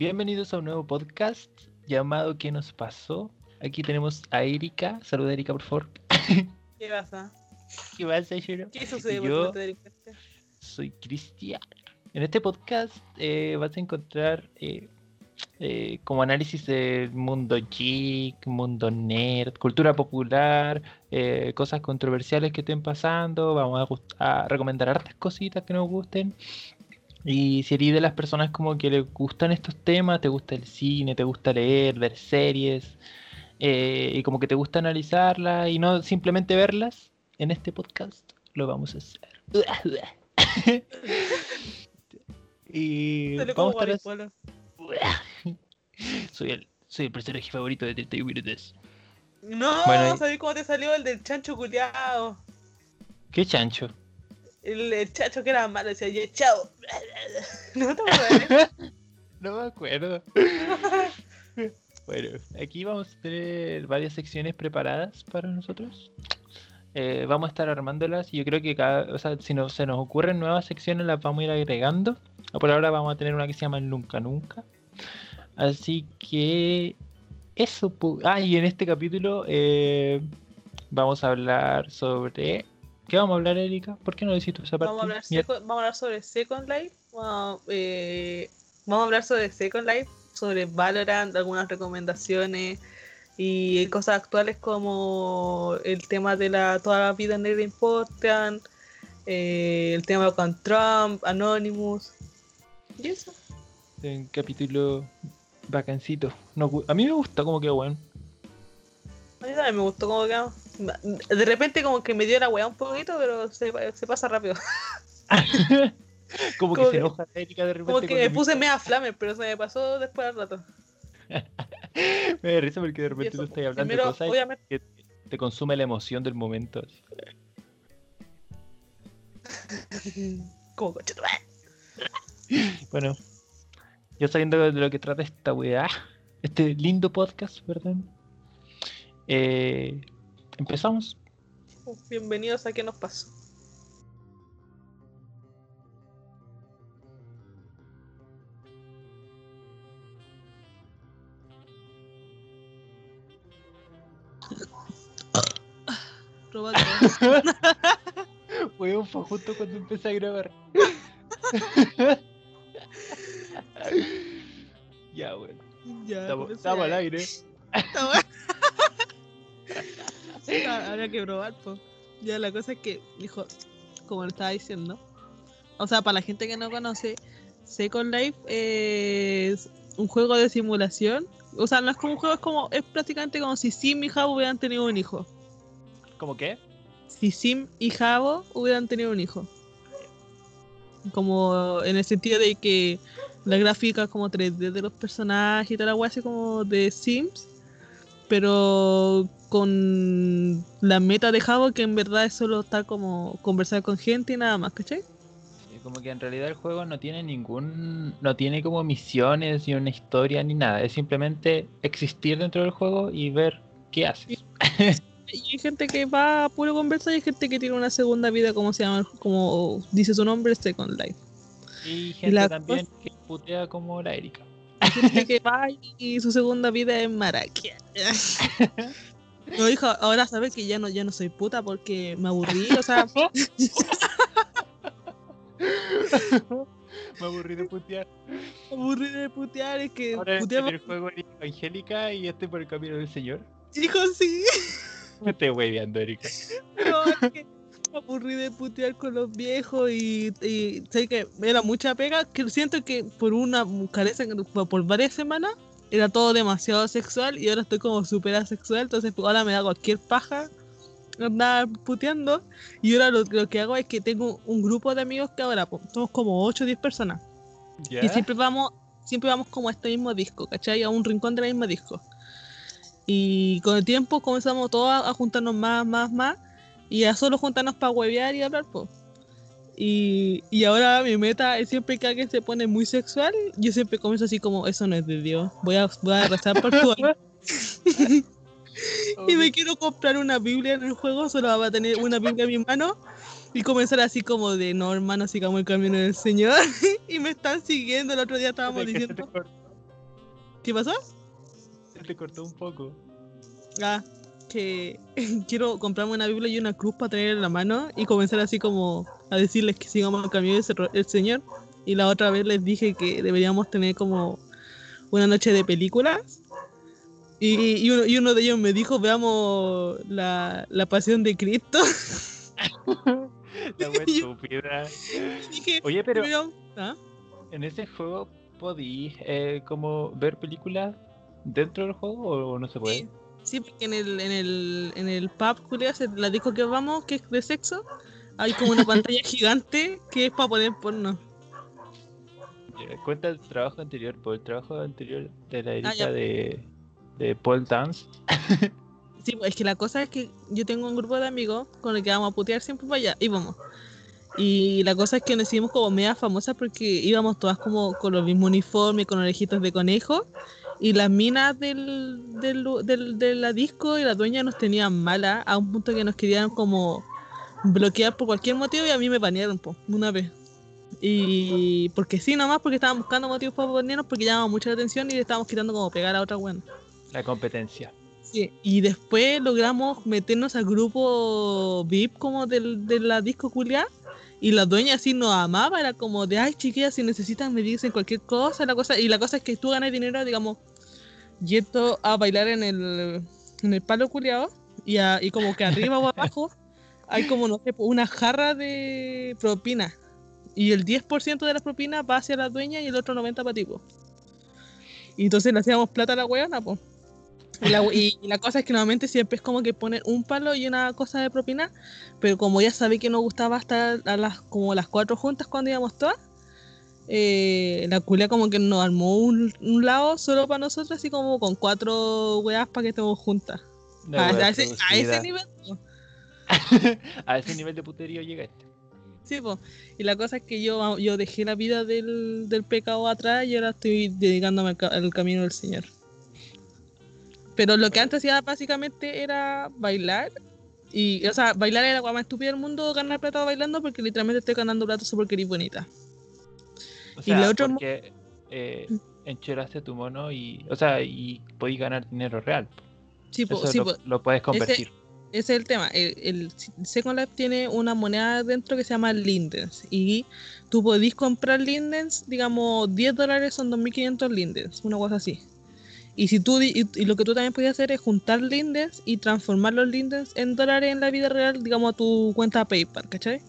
Bienvenidos a un nuevo podcast llamado ¿Qué nos pasó? Aquí tenemos a Erika. Saluda Erika, por favor. ¿Qué pasa? ¿Qué pasa, Shiro? ¿Qué sucede Yo- delincuente? Soy Cristian. En este podcast eh, vas a encontrar eh, eh, como análisis del mundo geek, mundo nerd, cultura popular, cosas controversiales que estén pasando. Vamos a, a recomendar hartas cositas que nos gusten. Y si eres de las personas como que les gustan estos temas, te gusta el cine, te gusta leer, ver series, eh, y como que te gusta analizarlas y no simplemente verlas, en este podcast lo vamos a hacer. y vamos a estar soy el soy el personaje favorito de 31 minutos. No, Bueno, ¿sabés cómo te salió el del chancho culiao? ¿Qué chancho? El, el chancho que era malo, decía, "Ya, chao. ¿No te acuerdas? No me acuerdo. bueno, aquí vamos a tener varias secciones preparadas para nosotros. Eh, vamos a estar armándolas y yo creo que cada, o sea, si no, se nos ocurren nuevas secciones las vamos a ir agregando. Por ahora vamos a tener una que se llama el Nunca Nunca. Así que eso. Ah, y en este capítulo eh, vamos a hablar sobre... ¿Qué vamos a hablar, Erika? ¿Por qué no decís tú esa parte? Vamos a, hablar Mira, seco- vamos a hablar sobre Second Life. Vamos, eh, vamos a hablar sobre Second Life, sobre Valorant, algunas recomendaciones y cosas actuales como el tema de la toda la vida negra importan, eh, el tema con Trump, Anonymous. Y eso. Un capítulo. No gu- a mí me gustó como que bueno. A mí también me gustó como quedó. De repente como que me dio la weá un poquito, pero se, se pasa rápido. como que se enoja Erika de repente. Como que me puse media flamer, pero se me pasó después al rato. Me da risa porque de repente eso, tú estás hablando primero, de cosas obviamente, que te consume la emoción del momento. como. Bueno, ya sabiendo de lo que trata esta weá, este lindo podcast, perdón. eh, empezamos. Bienvenidos a ¿Qué nos pasó? Weón, fue justo cuando empecé a grabar. ya, weón. ya, Estamos, estamos al aire. Estamos- Habría que probar, pues. Ya la cosa es que, dijo, como le estaba diciendo, o sea, para la gente que no conoce, Second Life es un juego de simulación. O sea, no es como un juego, es como, es prácticamente como si Sim y Jabo hubieran tenido un hijo. ¿Cómo qué? Si Sim y Jabo hubieran tenido un hijo. Como en el sentido de que la gráfica como 3D de los personajes y wea así como de Sims, pero con la meta de Jabo que en verdad es solo estar como conversar con gente y nada más, ¿cachai? Como que en realidad el juego no tiene ningún. No tiene como misiones, ni una historia, ni nada. Es simplemente existir dentro del juego y ver qué haces. Y hay gente que va a puro conversar y hay gente que tiene una segunda vida, como se llama, como dice su nombre, Second Life. Y gente la también que putea como la Erika. Hay gente que va y su segunda vida es maraquia. No, hijo, ahora sabes que ya no, ya no soy puta porque me aburrí, o sea, Me aburrí de putear. me aburrí de putear, es que Ahora en puteamos. el juego eres evangélica y estoy por el camino del Señor. Hijo, sí, Me estoy hueveando, Erika. pero es que me aburrí de putear con los viejos y, y sé que era mucha pega, que siento que por una careza, por varias semanas, era todo demasiado sexual y ahora estoy como súper asexual, entonces pues, ahora me da cualquier paja andar puteando y ahora lo, lo que hago es que tengo un grupo de amigos que ahora pues, somos como 8 o 10 personas y siempre vamos siempre vamos como a este mismo disco, ¿cachai? A un rincón del mismo disco. Y con el tiempo comenzamos todos a, a juntarnos más, más, más y a solo juntarnos para huevear y hablar, pues. Y, y ahora mi meta es siempre que alguien se pone muy sexual, yo siempre comienzo así como, eso no es de Dios, voy a, voy a rezar por tu alma". y me quiero comprar una Biblia en el juego, solo va a tener una Biblia en mi mano y comenzar así como de, no hermano, sigamos el camino del Señor. y me están siguiendo, el otro día estábamos ¿De qué se te diciendo? ¿Qué pasó? Se te cortó un poco. Ah, que quiero comprarme una Biblia y una cruz para tener en la mano y comenzar así como a decirles que sigamos el camino del Señor. Y la otra vez les dije que deberíamos tener como una noche de películas. Y, y, uno, y uno de ellos me dijo, veamos la, la pasión de Cristo. La estúpida. Dije, Oye, pero "Veamos". ¿Ah? en ese juego podí eh, como ver películas dentro del juego o no se puede. Sí, porque en el, en el, en el pub, Julia, la disco que vamos, que es de sexo, hay como una pantalla gigante que es para poner porno. Cuenta el trabajo anterior, por el trabajo anterior de la Ah, ya. de, de Paul Dance. Sí, pues, es que la cosa es que yo tengo un grupo de amigos con el que vamos a putear siempre para allá, íbamos. Y la cosa es que nos hicimos como media famosas porque íbamos todas como con los mismos uniformes, con orejitas de conejo. Y las minas del, del, del- de la disco y la dueña nos tenían mala a un punto que nos querían como bloquear por cualquier motivo y a mí me banearon po, una vez. Y porque sí, nomás porque estaban buscando motivos para banearnos porque llamábamos mucha la atención y le estábamos quitando como pegar a otra buena. La competencia. Sí, y después logramos meternos al grupo VIP como del, de la disco culia y la dueña así nos amaba, era como de ay chiquillas si necesitan me dicen cualquier cosa, la cosa, y la cosa es que tú ganas dinero, digamos, yendo a bailar en el, en el palo culiado y, a- y como que arriba o abajo hay como no sé, una jarra de propina y el 10% de las propinas va hacia la dueña y el otro 90% para ti, po. Y entonces le hacíamos plata a la weona, pues. Y la, y la cosa es que normalmente siempre es como que ponen un palo y una cosa de propina, pero como ya sabía que nos gustaba estar a las, como las cuatro juntas cuando íbamos todas, eh, la culia como que nos armó un, un lado solo para nosotros, así como con cuatro weas para que estemos juntas. A, ese, a producida. ese nivel. po. A ese nivel de puterío llegaste. Sí, po. y la cosa es que yo, yo dejé la vida del, del pecado atrás y ahora estoy dedicándome al, ca- al camino del Señor. Pero lo que antes hacía básicamente era bailar. Y, o sea, bailar era la más estúpida del mundo, ganar plata bailando, porque literalmente estoy ganando plata solo porque eres bonita. O Y sea, lo otro mo- porque eh, encheraste tu mono y, o sea, y podéis ganar dinero real. Sí, po, Eso sí, lo, puedes convertir. ese es el tema. El, el Second Life tiene una moneda dentro que se llama Lindens. Y tú podís comprar Lindens, digamos, 10 dólares son 2.500 Lindens, una cosa así. Y, si tú, y, y lo que tú también puedes hacer es juntar Lindens y transformar los Lindens en dólares en la vida real, digamos, a tu cuenta PayPal, ¿cachai?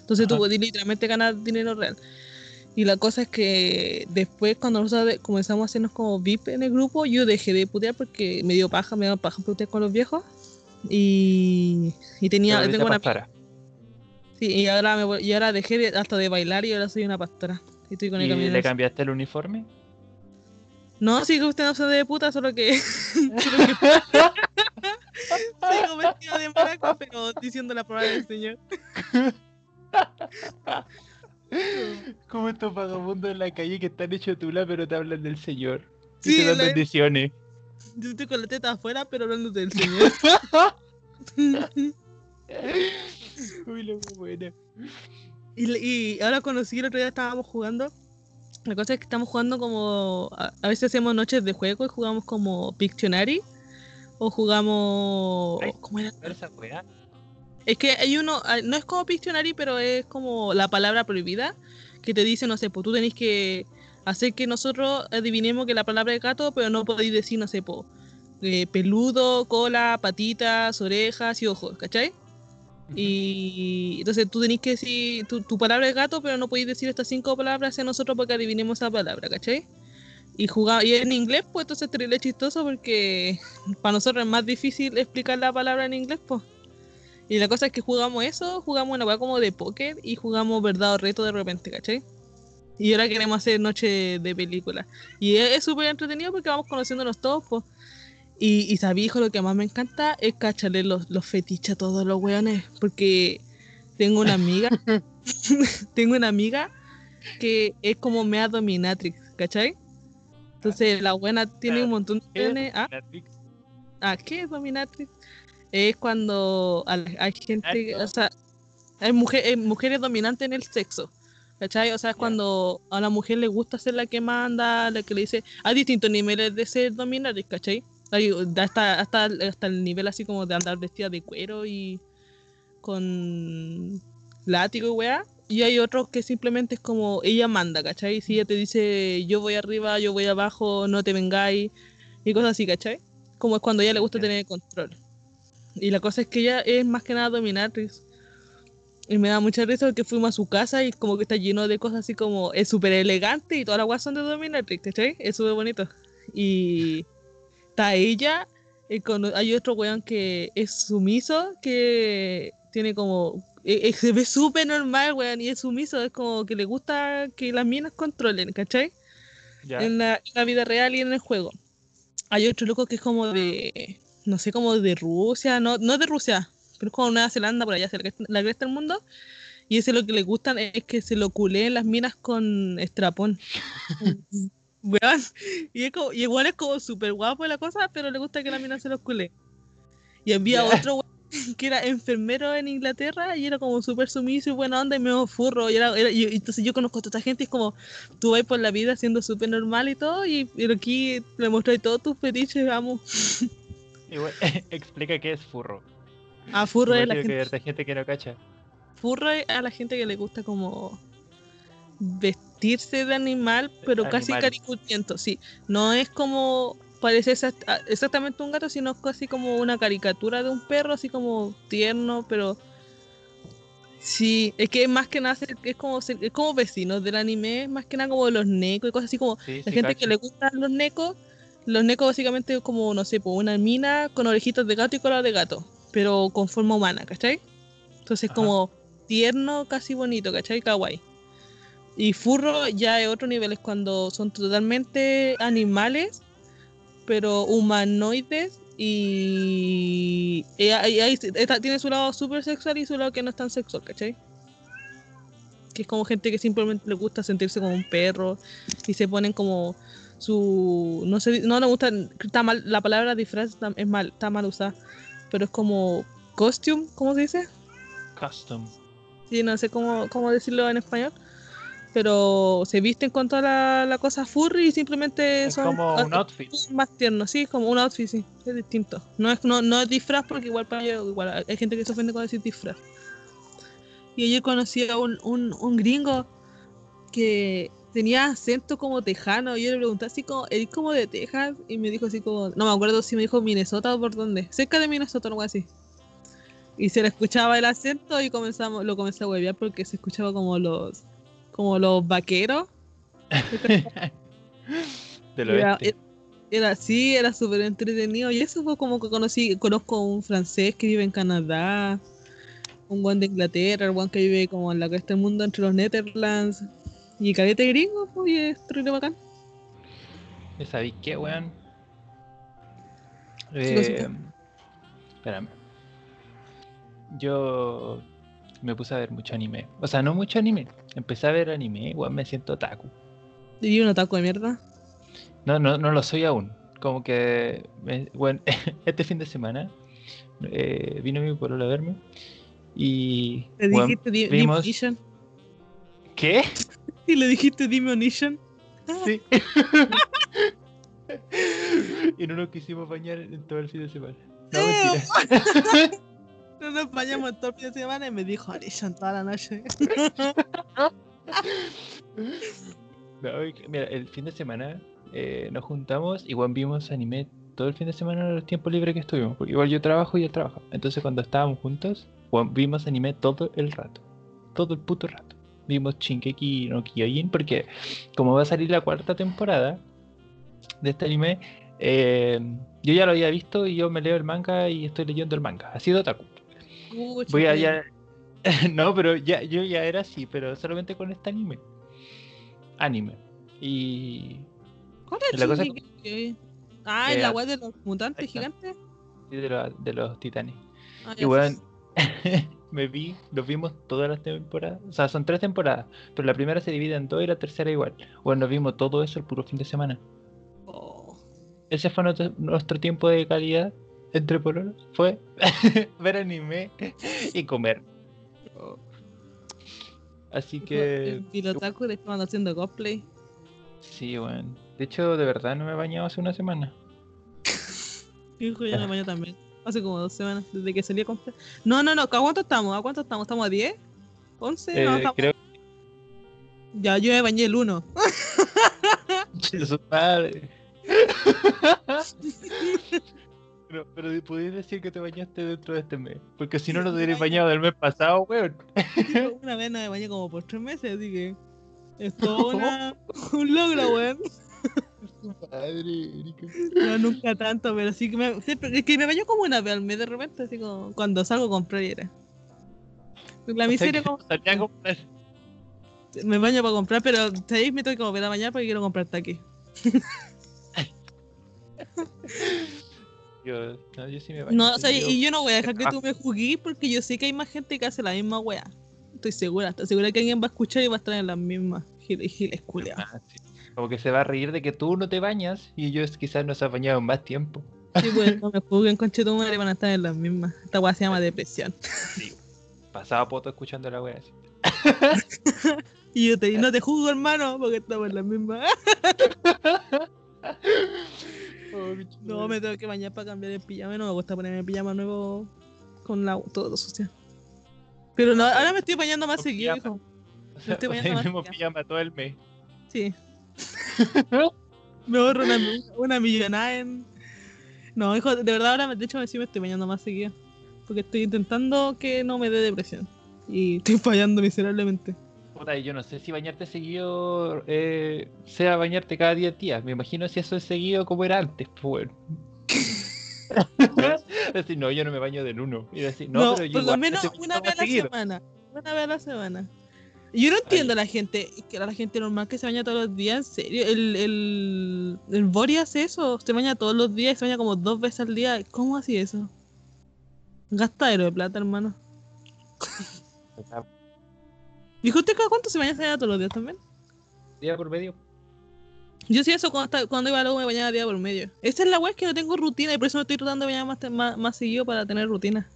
Entonces tú Ajá. podés literalmente ganar dinero real. Y la cosa es que después cuando nosotros comenzamos a hacernos como VIP en el grupo, yo dejé de putear porque me dio paja, me dio paja putear con los viejos. Y, y Te tenía, tengo una pastora. sí, y ahora me voy- y ahora dejé de- hasta de bailar y ahora soy una pastora. Y estoy con el ¿Y le cambiaste el uniforme? No, sigo usted no se de puta, solo que, solo que sigo vestida de maraca, pero diciendo la palabra del señor. Como estos vagabundos en la calle que están hechos tula pero te hablan del Señor. Y Sí, te dan la- bendiciones. Yo estoy con la teta afuera, pero hablando del señor. Uy, lo buena. Y, ahora conocí el otro día estábamos jugando. La cosa es que estamos jugando como. A, a veces hacemos noches de juego y jugamos como Pictionary. O jugamos. Ay. ¿Cómo era? Esa. Es que hay uno. ah, No es como Pictionary, pero es como la palabra prohibida. Que te dice, no sé, pues tú tenés que hacer que nosotros adivinemos que la palabra es gato, pero no podéis decir, no sé, pues. eh, peludo, cola, patitas, orejas y ojos, ¿cachai? Y entonces tú tenés que decir, tu, tu palabra es gato, pero no podéis decir estas cinco palabras hacia nosotros porque adivinemos esa palabra, ¿cachai? Y jugaba, y en inglés, pues entonces es chistoso porque para nosotros es más difícil explicar la palabra en inglés, pues. Y la cosa es que jugamos eso, jugamos una weá como de póker y jugamos verdad o reto de repente, ¿cachai? Y ahora queremos hacer noche de película. Y es súper entretenido porque vamos conociéndonos todos, pues. Y, y sabí, hijo, lo que más me encanta es cacharle los, los fetiches a todos los weones. Porque tengo una amiga, tengo una amiga que es como mea dominatrix, ¿cachai? Entonces la buena tiene un montón de ¿Qué es ¿Ah? Ah, ¿qué es dominatrix? Es cuando hay gente, o sea, hay mujer- hay mujeres dominantes en el sexo. ¿Cachai? O sea, es cuando a la mujer le gusta ser la que manda, la que le dice. Hay distintos niveles de ser dominatrix, ¿cachai? Hasta, hasta, hasta el nivel así como de andar vestida de cuero y con látigo y weá. Y hay otros que simplemente es como ella manda, ¿cachai? Si ella te dice yo voy arriba, yo voy abajo, no te vengáis y cosas así, ¿cachai? Como es cuando a ella le gusta Ya. tener el control. Y la cosa es que ella es más que nada dominatrix. Y me da mucha risa porque fuimos a su casa y como que está lleno de cosas así como es súper elegante y todas las guas son de dominatrix, ¿cachai? Es súper bonito. Y está ella, y con- hay otro weón que es sumiso, que tiene como... eh, eh, se ve súper normal, weón, y es sumiso, es como que le gusta que las minas controlen, ¿cachai? Ya. en la, en la vida real y en el juego. Hay otro loco que es como de, no sé, como de Rusia, no, no de Rusia, pero como Nueva Zelanda, por allá, hacia la cresta- del mundo. Y ese lo que le gustan es que se lo culeen las minas con estrapón. Weón. Y, es como, y igual es como súper guapo la cosa, pero le gusta que la mina se los culé. Y había Ya. otro weón que era enfermero en Inglaterra y era como súper sumiso y buena onda y medio furro. Y era, era- y- y entonces yo conozco a toda esta gente y es como, tú vas por la vida siendo súper normal y todo, y pero aquí le mostré todos tus fetiches, vamos. Igual, explica qué es furro. A furro es Igual la que gente, no cacha. a la gente que le gusta como vestirse de animal, pero casi caricuriento, sí. No es como parece exact- a- exactamente un gato, sino casi como una caricatura de un perro, así como tierno, pero sí, es que más que nada es como es como vecinos del anime, más que nada como los necos y cosas así como Sí, La sí, gente que le gustan los necos, los necos básicamente es como, no sé, pues una mina con orejitas de gato y cola de gato, pero con forma humana, ¿cachai? Entonces Ajá. como tierno, casi bonito, ¿cachai? Kawaii. Y furro ya es otro nivel, es cuando son totalmente animales, pero humanoides y, y ahí- está- tiene su lado súper sexual y su lado que no es tan sexual, ¿cachai? Que es como gente que simplemente le gusta sentirse como un perro y se ponen como su no sé no le gusta está mal la palabra disfraz es mal está mal usada pero es como costume cómo se dice Custom. sí no sé cómo, cómo decirlo en español pero se visten con toda la, la cosa furry y simplemente Es son como un outfit. más tiernos sí como un outfit sí es distinto no es no, no es disfraz porque igual para ellos igual hay gente que se ofende con decir disfraz y ayer conocí a un, un, un gringo que tenía acento como tejano. Y yo le pregunté así como, ¿eres como de Texas? Y me dijo así como, no me acuerdo si me dijo Minnesota o por dónde. Cerca de Minnesota o algo así. Y se le escuchaba el acento y comenzamos, lo comencé a huevear porque se escuchaba como los como los vaqueros. Era, oeste. era así, era súper entretenido. Y eso fue como que conocí, conozco a un francés que vive en Canadá, un guan de Inglaterra, el guan que vive como en la cresta del mundo entre los Netherlands. Y calete gringo, pues, y es terrible bacán. ¿Y ¿Sabéis qué, weón? Eh, espérame. Yo me puse a ver mucho anime. O sea, no mucho anime. Empecé a ver anime, weón, me siento otaku. Y un ataco de mierda. No, no, no lo soy aún. Como que, bueno, este fin de semana eh, vino mi pueblo a verme y dijiste di- vimos-. ¿Qué? Y le dijiste Dimonition. Sí. y no nos quisimos bañar en todo el fin de semana. No, mentira. No nos bañamos todo el fin de semana y me dijo Onition toda la noche. No, y mira, el fin de semana eh, nos juntamos, igual vimos anime todo el fin de semana en los tiempos libres que estuvimos, porque igual yo trabajo y él trabaja. Entonces cuando estábamos juntos, vimos anime todo el rato, todo el puto rato. Vimos Shinkeki no Kyojin porque como va a salir la cuarta temporada de este anime, eh, yo ya lo había visto y yo me leo el manga y estoy leyendo el manga. Ha sido otaku. Pucha, Voy a qué- ya... no, pero ya, yo ya era así, pero solamente con este anime. Anime. Y ¿Cuál es la cosa-? Ah, Eh, la weá de los mutantes gigantes. y de, lo- de los titanes. Ah, Y bueno. Me vi, los vimos todas las temporadas. O sea, son tres temporadas, pero la primera se divide en dos y la tercera igual. Bueno, nos vimos todo eso el puro fin de semana. Oh. Ese fue nuestro, nuestro tiempo de calidad entre pololos. Fue ver anime y comer. Así que. Pilotaku de cuando haciendo cosplay. Sí, weón. De hecho, de verdad no me he bañado hace una semana. Hijo, yo me baño también. Hace como dos semanas, desde que salí a comprar. No, no, no, ¿a cuánto estamos? ¿A cuánto estamos? ¿Estamos a 10? ¿11? Eh, no, estamos... creo Ya, yo me bañé el 1. que su padre. pero, pero podéis decir que te bañaste dentro de este mes. Porque si no, Sí, no te hubieras bañado del mes pasado, weón. Una vez no me bañé como por tres meses, así que. Es todo una, un logro, weón. Erika. No, nunca tanto, pero sí que me. Siempre, es que me baño como una vez al mes de repente, así como cuando salgo a comprar y era. La O sea, miseria como. salía a comprar. Me baño para comprar, pero ¿sabéis? Me tengo que volver a bañar porque quiero comprar aquí. Yo, no, yo sí me baño. No, o sea, y yo no voy a dejar que tú me juzgues porque yo sé que hay más gente que hace la misma wea. Estoy segura, estoy segura que alguien va a escuchar y va a estar en las mismas giles, giles culiados. Sí. Como que se va a reír de que tú no te bañas y ellos quizás no se han bañado en más tiempo. Sí, pues, no me juzguen, tu madre, van a estar en las mismas. Esta wea se llama depresión. Pasaba poto escuchando la wea así. Y yo te y no te juzgo, hermano, porque estamos en las mismas. Oh, No, me tengo que bañar para cambiar el pijama. No me gusta ponerme el pijama nuevo con la, todo sucio. Pero no, ahora me estoy bañando más Con seguido, hijo. Sea, estoy bañando el más mismo pijama todo el mes. Sí. me ahorro una, una millonada en. No, hijo, de verdad ahora de hecho sí me estoy bañando más seguido. Porque estoy intentando que no me dé depresión. Y estoy fallando miserablemente. Puta, yo no sé si bañarte seguido eh, sea bañarte cada 10 días. Me imagino si eso es seguido como era antes, pues decir, no, yo no me baño del uno. Y decir, no, No, pero yo por lo igual menos estoy una vez a la seguido. semana. Una vez a la semana. Yo no entiendo a la gente, que a la gente normal que se baña todos los días, en serio. El, el, el Bori hace eso, se baña todos los días y se baña como dos veces al día. ¿Cómo así eso? Gastadero de plata, hermano. ¿Dijo usted cada cuánto se baña, se baña todos los días también? Día por medio. Yo sí eso cuando, cuando iba a U me bañaba día por medio. Esa es la es que no tengo rutina y por eso me estoy tratando de bañar más, más, más seguido para tener rutina.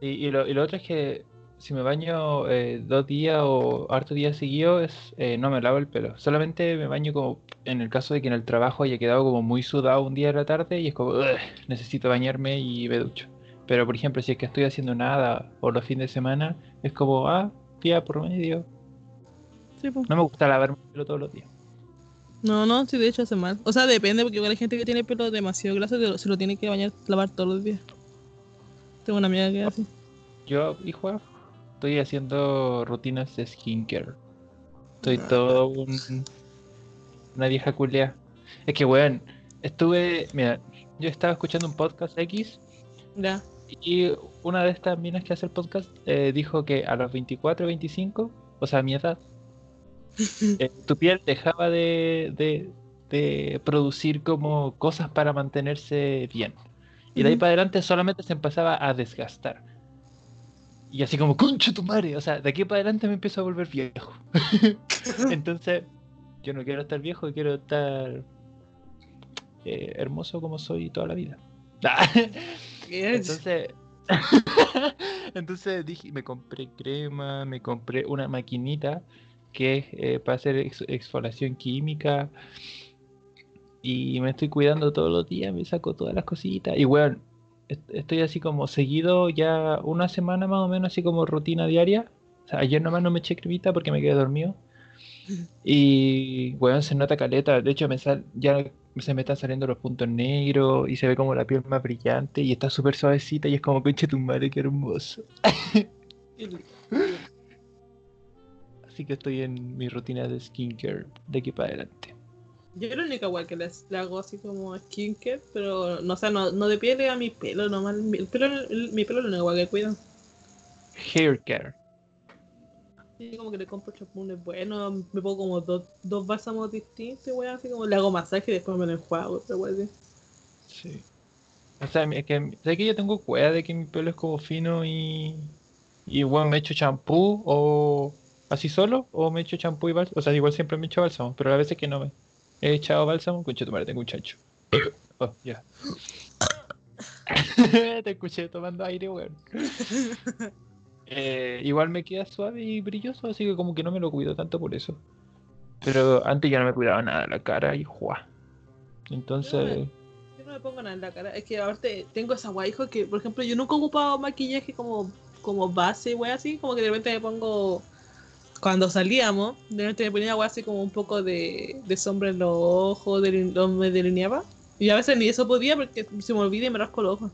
Y, y lo, y lo otro es que si me baño eh, dos días o harto días seguidos, es, eh, no me lavo el pelo. Solamente me baño como en el caso de que en el trabajo haya quedado como muy sudado un día de la tarde y es como, "Ugh, necesito bañarme y me ducho. Pero por ejemplo, si es que estoy haciendo nada o los fines de semana, es como, ah, día por medio. Sí, pues. No me gusta lavarme el pelo todos los días. No, no, sí, de hecho hace mal. O sea, depende, porque igual hay gente que tiene el pelo demasiado graso y se lo tiene que bañar, lavar todos los días. Tengo una amiga que así. Yo, hijo, estoy haciendo rutinas de skincare. Estoy Ah. todo un, una vieja culea. Es que, weón, estuve. Mira, yo estaba escuchando un podcast X Ya. y una de estas minas que hace el podcast eh, dijo que a los 24, 25, o sea, a mi edad, eh, tu piel dejaba de, de, de producir como cosas para mantenerse bien. Y de ahí para adelante solamente se empezaba a desgastar. Y así como, concha tu madre. O sea, de aquí para adelante me empiezo a volver viejo. Entonces, yo no quiero estar viejo, quiero estar eh, hermoso como soy toda la vida. Entonces, entonces dije, me compré crema, me compré una maquinita que es eh, para hacer ex- exfoliación química y me estoy cuidando todos los días, me saco todas las cositas y bueno, estoy así como seguido ya una semana más o menos así como rutina diaria. O sea, ayer nomás no me eché cremita porque me quedé dormido. Y bueno, se nota caleta, de hecho me sal, ya se me están saliendo los puntos negros y se ve como la piel más brillante y está súper suavecita y es como conche tu madre, qué hermoso. Así que estoy en mi rutina de skincare de aquí para adelante. Yo la única weá que le hago así como skincare, pero no, o sea, no, no de piel, a mi pelo nomás. Mi el pelo, el- mi pelo es la única weá que cuido. Hair care. Sí, como que le compro chapunes buenos, me pongo como dos, dos bálsamos distintos, weá, así como le hago masaje y después me lo enjuago, pero weá, así. Sí. O sea, es que, sé que yo tengo cueva de que mi pelo es como fino y. Y bueno, me echo champú o así solo, o me echo champú y bálsamo. O sea, igual siempre me echo bálsamo, pero a veces que no me he echado bálsamo, concha tu madre, tengo un chancho. Oh, ya. Te escuché tomando aire, weón. Eh, igual me queda suave y brilloso, así que como que no me lo cuido tanto por eso. Pero antes ya no me cuidaba nada la cara y juá. Entonces. Yo no me pongo nada en la cara. Es que aparte tengo esa guay, hijo, que por ejemplo yo nunca he ocupado maquillaje como, como base, wey, así. Como que de repente me pongo. Cuando salíamos, de repente me ponía así como un poco de, de sombra en los ojos, me delineaba. Y a veces ni eso podía porque se me olvida y me rasco los ojos.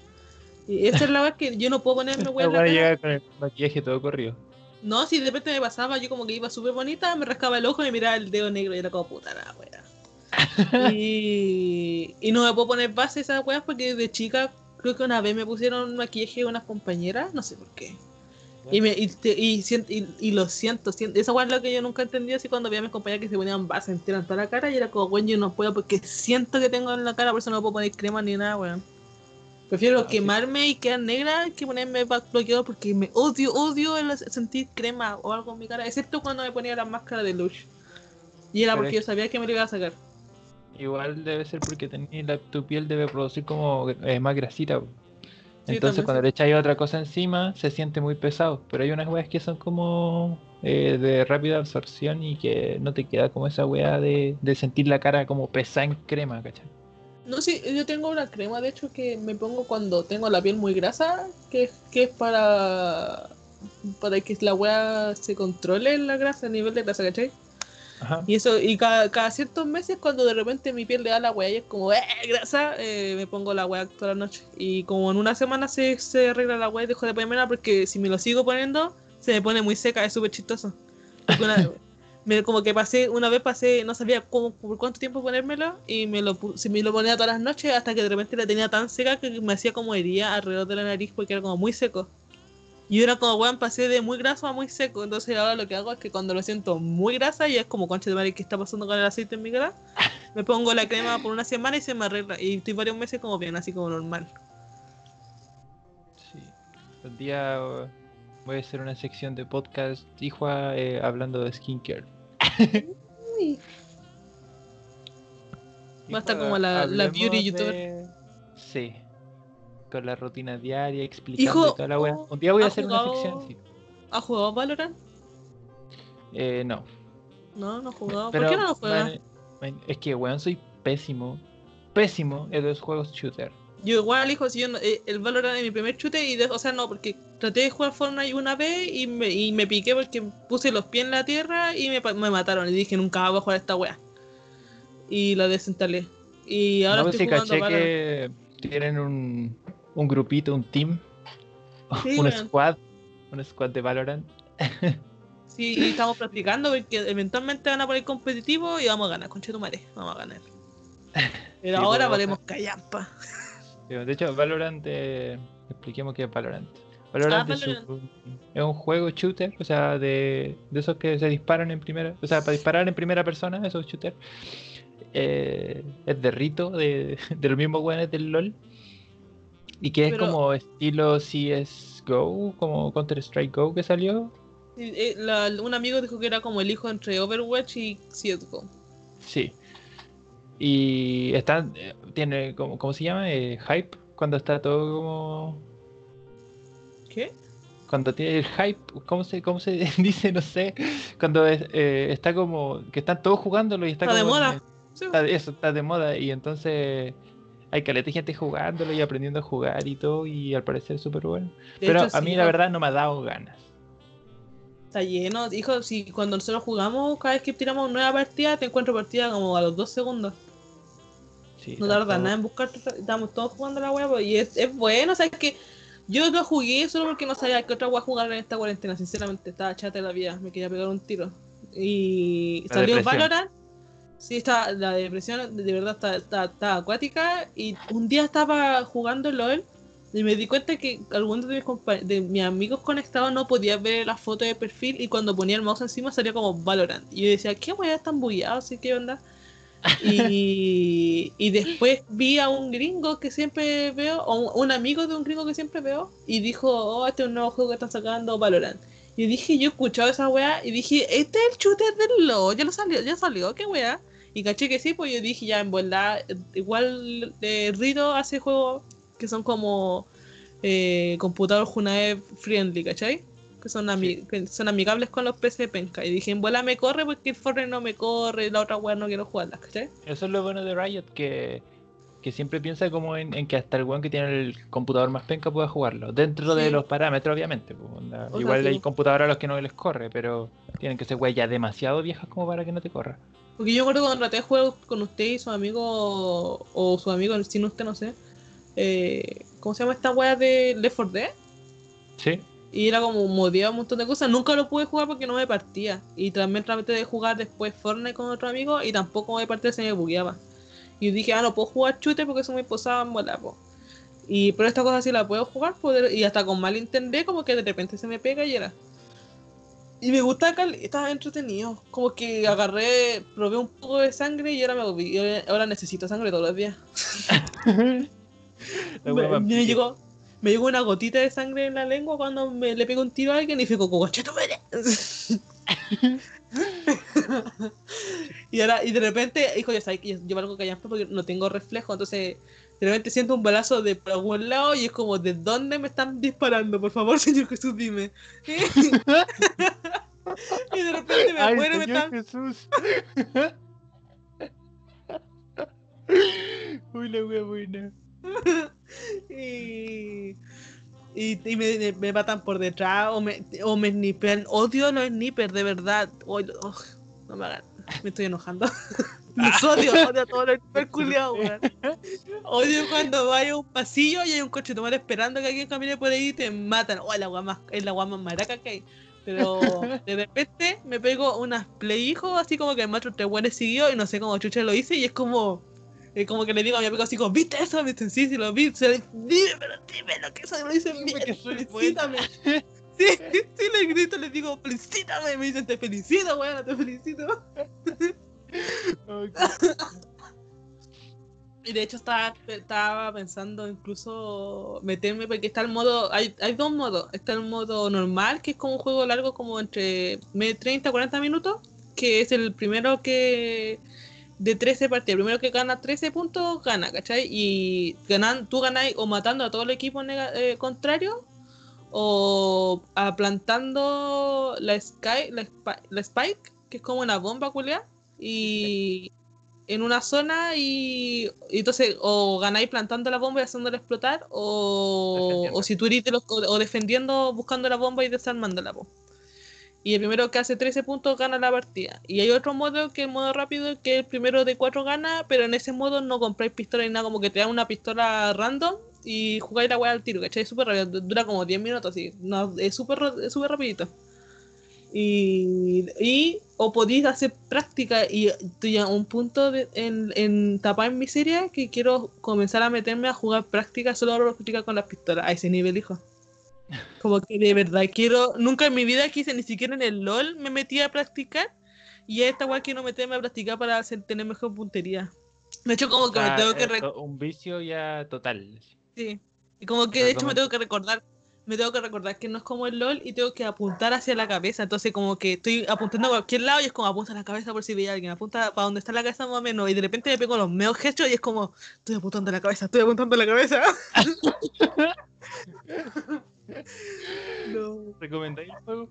Y esa es la vez que yo no puedo ponerme weá en la cara. con el maquillaje todo corrido. No, si de repente me pasaba, yo como que iba súper bonita, me rascaba el ojo y miraba el dedo negro y era como puta la wea. y, y no me puedo poner base esas weas porque de chica creo que una vez me pusieron maquillaje unas compañeras, no sé por qué. Y, me, y, y, y, lo siento, siento, esa es lo que yo nunca entendí así cuando veía a mis compañeras que se ponían base entera en toda la cara y era como, bueno, yo no puedo porque siento que tengo en la cara, por eso no puedo poner crema ni nada, weón. Prefiero ah, quemarme y quedar negra que ponerme bloqueado porque me odio, odio el sentir crema o algo en mi cara, excepto cuando me ponía la máscara de Lush. Y era porque yo sabía que me lo iba a sacar. Igual debe ser porque la, tu piel debe producir como eh, más grasita. Entonces cuando le echáis otra cosa encima se siente muy pesado. Pero hay unas weas que son como eh, de rápida absorción y que no te queda como esa wea de, de sentir la cara como pesada en crema, ¿cachai? No, sí, yo tengo una crema, de hecho, que me pongo cuando tengo la piel muy grasa, que, que es para, para que la weá se controle la grasa, el nivel de grasa, ¿cachai? Ajá. Y eso, y cada, cada, ciertos meses, cuando de repente mi piel le da la weá y es como, ¡eh, grasa! Eh, me pongo la weá toda la noche. Y como en una semana se, se arregla la weá y dejo de ponerme porque si me lo sigo poniendo, se me pone muy seca, es súper chistoso. me, como que pasé, una vez pasé, no sabía cómo, por cuánto tiempo ponérmelo y me lo, si me lo ponía todas las noches hasta que de repente la tenía tan seca que me hacía como herida alrededor de la nariz porque era como muy seco. Y era como, weón, pasé de muy graso a muy seco. Entonces ahora lo que hago es que cuando lo siento muy grasa y es como, concha de madre, ¿qué está pasando con el aceite en mi cara? Me pongo la crema por una semana y se me arregla. Y estoy varios meses como bien, así como normal. Sí. Un día voy a hacer una sección de podcast, hijo, eh, hablando de skincare. Va a estar como la, la beauty youtuber. Sí. Con la rutina diaria, explicando toda la wea. Un día voy a hacer una sección. Sí. ¿Has jugado Valorant? Eh, no. No, no he jugado. ¿Por qué no lo juegas? Es que, weón, soy pésimo. Pésimo en los juegos shooter. Yo igual, hijo, si yo eh, el Valorant es mi primer chute y, de, o sea, no, porque traté de jugar Fortnite una vez y me, y me piqué porque puse los pies en la tierra y me, me mataron. Y dije, nunca voy a jugar esta wea. Y la desinstalé. Y ahora no, estoy jugando caché que tienen un, un grupito, un team, un squad, un squad de Valorant. sí, y estamos practicando porque eventualmente van a poner competitivo y vamos a ganar, con Chetumare, vamos a ganar. Pero ahora valemos callampa. De hecho, Valorant, eh, expliquemos qué es Valorant. Valorant, ah, es, un, juego shooter, o sea, de, esos que se disparan en primera, o sea, para disparar en primera persona, esos shooters. Eh, es de rito, de, de los mismos weones del LOL. Y que es como estilo CSGO, como Counter Strike Go que salió. Eh, un amigo dijo que era como el hijo entre Overwatch y CSGO. Sí. Y está, tiene, como, ¿cómo se llama? Eh, hype, cuando está todo como... ¿Qué? Cuando tiene el hype, ¿cómo se, cómo se dice? No sé. Cuando eh, está como, que están todos jugándolo y está, está de moda. eso, está de moda y entonces hay caleta de gente jugándolo y aprendiendo a jugar y todo y al parecer súper bueno. Pero a mí la verdad no me ha dado ganas. Está lleno, hijo, si cuando nosotros jugamos, cada vez que tiramos una nueva partida, te encuentro partida como a los dos segundos no tarda nada en buscar, estamos todos jugando la web y es, es bueno, o sea, es que yo lo jugué solo porque no sabía qué otra web jugar en esta cuarentena, sinceramente, estaba chata la vida, me quería pegar un tiro. Y salió Valorant, sí, está, la depresión de verdad está, está, acuática y un día estaba jugando LOL y me di cuenta que algunos de mis, de mis amigos conectados no podían ver la foto de perfil y cuando ponía el mouse encima salía como Valorant. Y yo decía, ¿qué wea están bugueados? ¿Qué onda? Y, y, después vi a un gringo que siempre veo, o un, amigo de un gringo que siempre veo, y dijo, oh, este es un nuevo juego que están sacando Valorant. Y dije, yo he escuchado esa weá, y dije, este es el shooter del LOL, ya lo salió, ya salió, qué weá. Y caché que sí, pues yo dije, ya en verdad, igual eh, Rito hace juegos que son como eh, computador Junae friendly, ¿cachai? que son, ami- que son amigables con los PC penca. Y dije, en bola me corre porque el Fortnite no me corre, la otra weá no quiero jugarla, ¿cachai? Eso es lo bueno de Riot, que, que siempre piensa como en, en que hasta el weón que tiene el computador más penca pueda jugarlo. Dentro de los parámetros, obviamente. pues, sea, Igual sí. hay computadoras a los que no les corre, pero tienen que ser weas ya demasiado viejas como para que no te corra. Porque yo me acuerdo cuando traté de jugar con usted y su amigo, o su amigo sin usted, no sé. eh, ¿Cómo se llama esta weá de Left 4 Dead? Sí. Y era como modiado un montón de cosas. Nunca lo pude jugar porque no me partía. Y también traté de jugar después Fortnite con otro amigo y tampoco me partía, se me bugueaba. Y dije, ah, no puedo jugar shooter porque son muy posadas, mola, po. Y pero esta cosa sí la puedo jugar, poder, y hasta con mal entender, como que de repente se me pega y era. Y me gusta estaba entretenido. Como que agarré, probé un poco de sangre y ahora me y ahora- necesito sangre todos los días. Me, me llegó, me llegó una gotita de sangre en la lengua cuando me le pego un tiro a alguien y fue como. y ahora, y de repente, hijo, ya sabes que yo, yo valgo callampa porque no tengo reflejo, entonces de repente siento un balazo de por algún lado y es como, ¿de dónde me están disparando? Por favor, Señor Jesús, dime. y de repente me Ay, muero y me están Jesús. Uy, la wea buena. y, y, y me, me matan por detrás o me, o me snipean. Odio los snipers, de verdad. Oh, no me hagan. Me estoy enojando. Los odio, odio a todos los culiados, weón. Odio cuando vaya a un pasillo y hay un coche de tomar esperando que alguien camine por ahí y te matan. Oh, la guama, es la guama maraca que hay. Pero de repente me pego unas play hijo, así como que me mato tres buenos seguidos y no sé cómo chucha lo hice y es como. Es como que le digo a mi amigo así como, ¿viste eso? Me dicen, sí, sí lo vi. Se le- Dímelo, dímelo, que eso lo dicen Dime bien. que soy. Sí, sí, le grito, le digo, felicítame. Me dicen, te felicito, weón, te felicito. Y de hecho estaba, estaba pensando incluso meterme porque está el modo, hay, hay dos modos. Está el modo normal, que es como un juego largo como entre me- 30 a 40 minutos, que es el primero que de 13 partidas, el primero que gana 13 puntos gana, ¿cachai? Y ganan, tú ganas o matando a todo el equipo eh, contrario o aplantando la, sky, la, spi- la Spike, que es como una bomba culiá, y en una zona y, y entonces o ganáis plantando la bomba y haciéndola explotar o, si tú eres de los- o, o defendiendo buscando la bomba y desarmándola po. y el primero que hace 13 puntos gana la partida y hay otro modo que es el modo rápido que el primero de 4 gana pero en ese modo no compráis pistola ni nada como que te dan una pistola random y jugáis la weá al tiro ¿cachai? Es súper rápido dura como 10 minutos así. No, es súper súper rapidito. Y, y o podéis hacer práctica y estoy a un punto de, en, en tapar en miseria que quiero comenzar a meterme a jugar práctica solo a práctica con las pistolas. A ese nivel hijo. Como que de verdad quiero nunca en mi vida quise ni siquiera en el LOL me metí a practicar y a esta weá quiero meterme a practicar para hacer, tener mejor puntería. De hecho como que me Ah, tengo que un vicio ya total. Sí. Y como que de hecho me tengo que recordar, me tengo que recordar que no es como el LOL y tengo que apuntar hacia la cabeza. Entonces como que estoy apuntando a cualquier lado y es como apunta a la cabeza por si ve a alguien, apunta para donde está la cabeza más o menos. Y de repente me pego los meos hechos y es como, estoy apuntando a la cabeza, estoy apuntando a la cabeza. no. ¿Recomendáis el juego?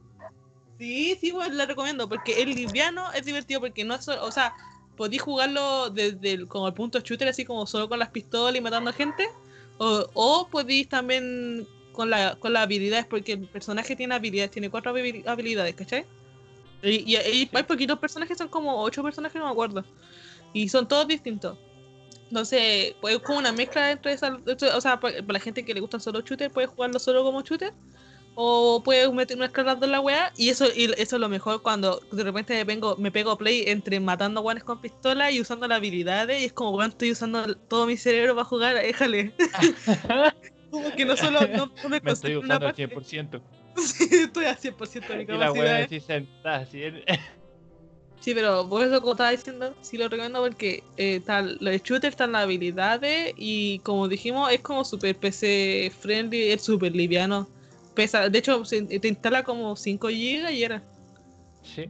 Sí, sí, pues la recomiendo, porque es liviano, es divertido, porque no es solo, o sea, podéis jugarlo desde el, como el punto shooter, así como solo con las pistolas y matando a gente, o, o podéis también con, la, con las habilidades, porque el personaje tiene habilidades, tiene cuatro habi- habilidades, ¿cachai? Y, y- y hay poquitos personajes, son como ocho personajes, no me acuerdo, y son todos distintos. Entonces, pues es como una mezcla entre esas, o sea, para, la gente que le gustan solo shooter, puede jugarlo solo como shooter, o puedes meter las dos en la wea y eso y eso es lo mejor cuando de repente me, vengo, me pego play entre matando guanes con pistola y usando las habilidades y es como weón estoy usando todo mi cerebro para jugar, déjale. como que no solo no, no me Me estoy una usando al parte. 100%. Sí, estoy al 100% de mi Y la capacidad. sentada, así. en- Sí, pero por eso como estaba diciendo, sí lo recomiendo porque eh, tal, los shooters están las habilidades y como dijimos es como super PC friendly, es súper liviano. Pesa, de hecho te instala como 5 GB y era. Sí.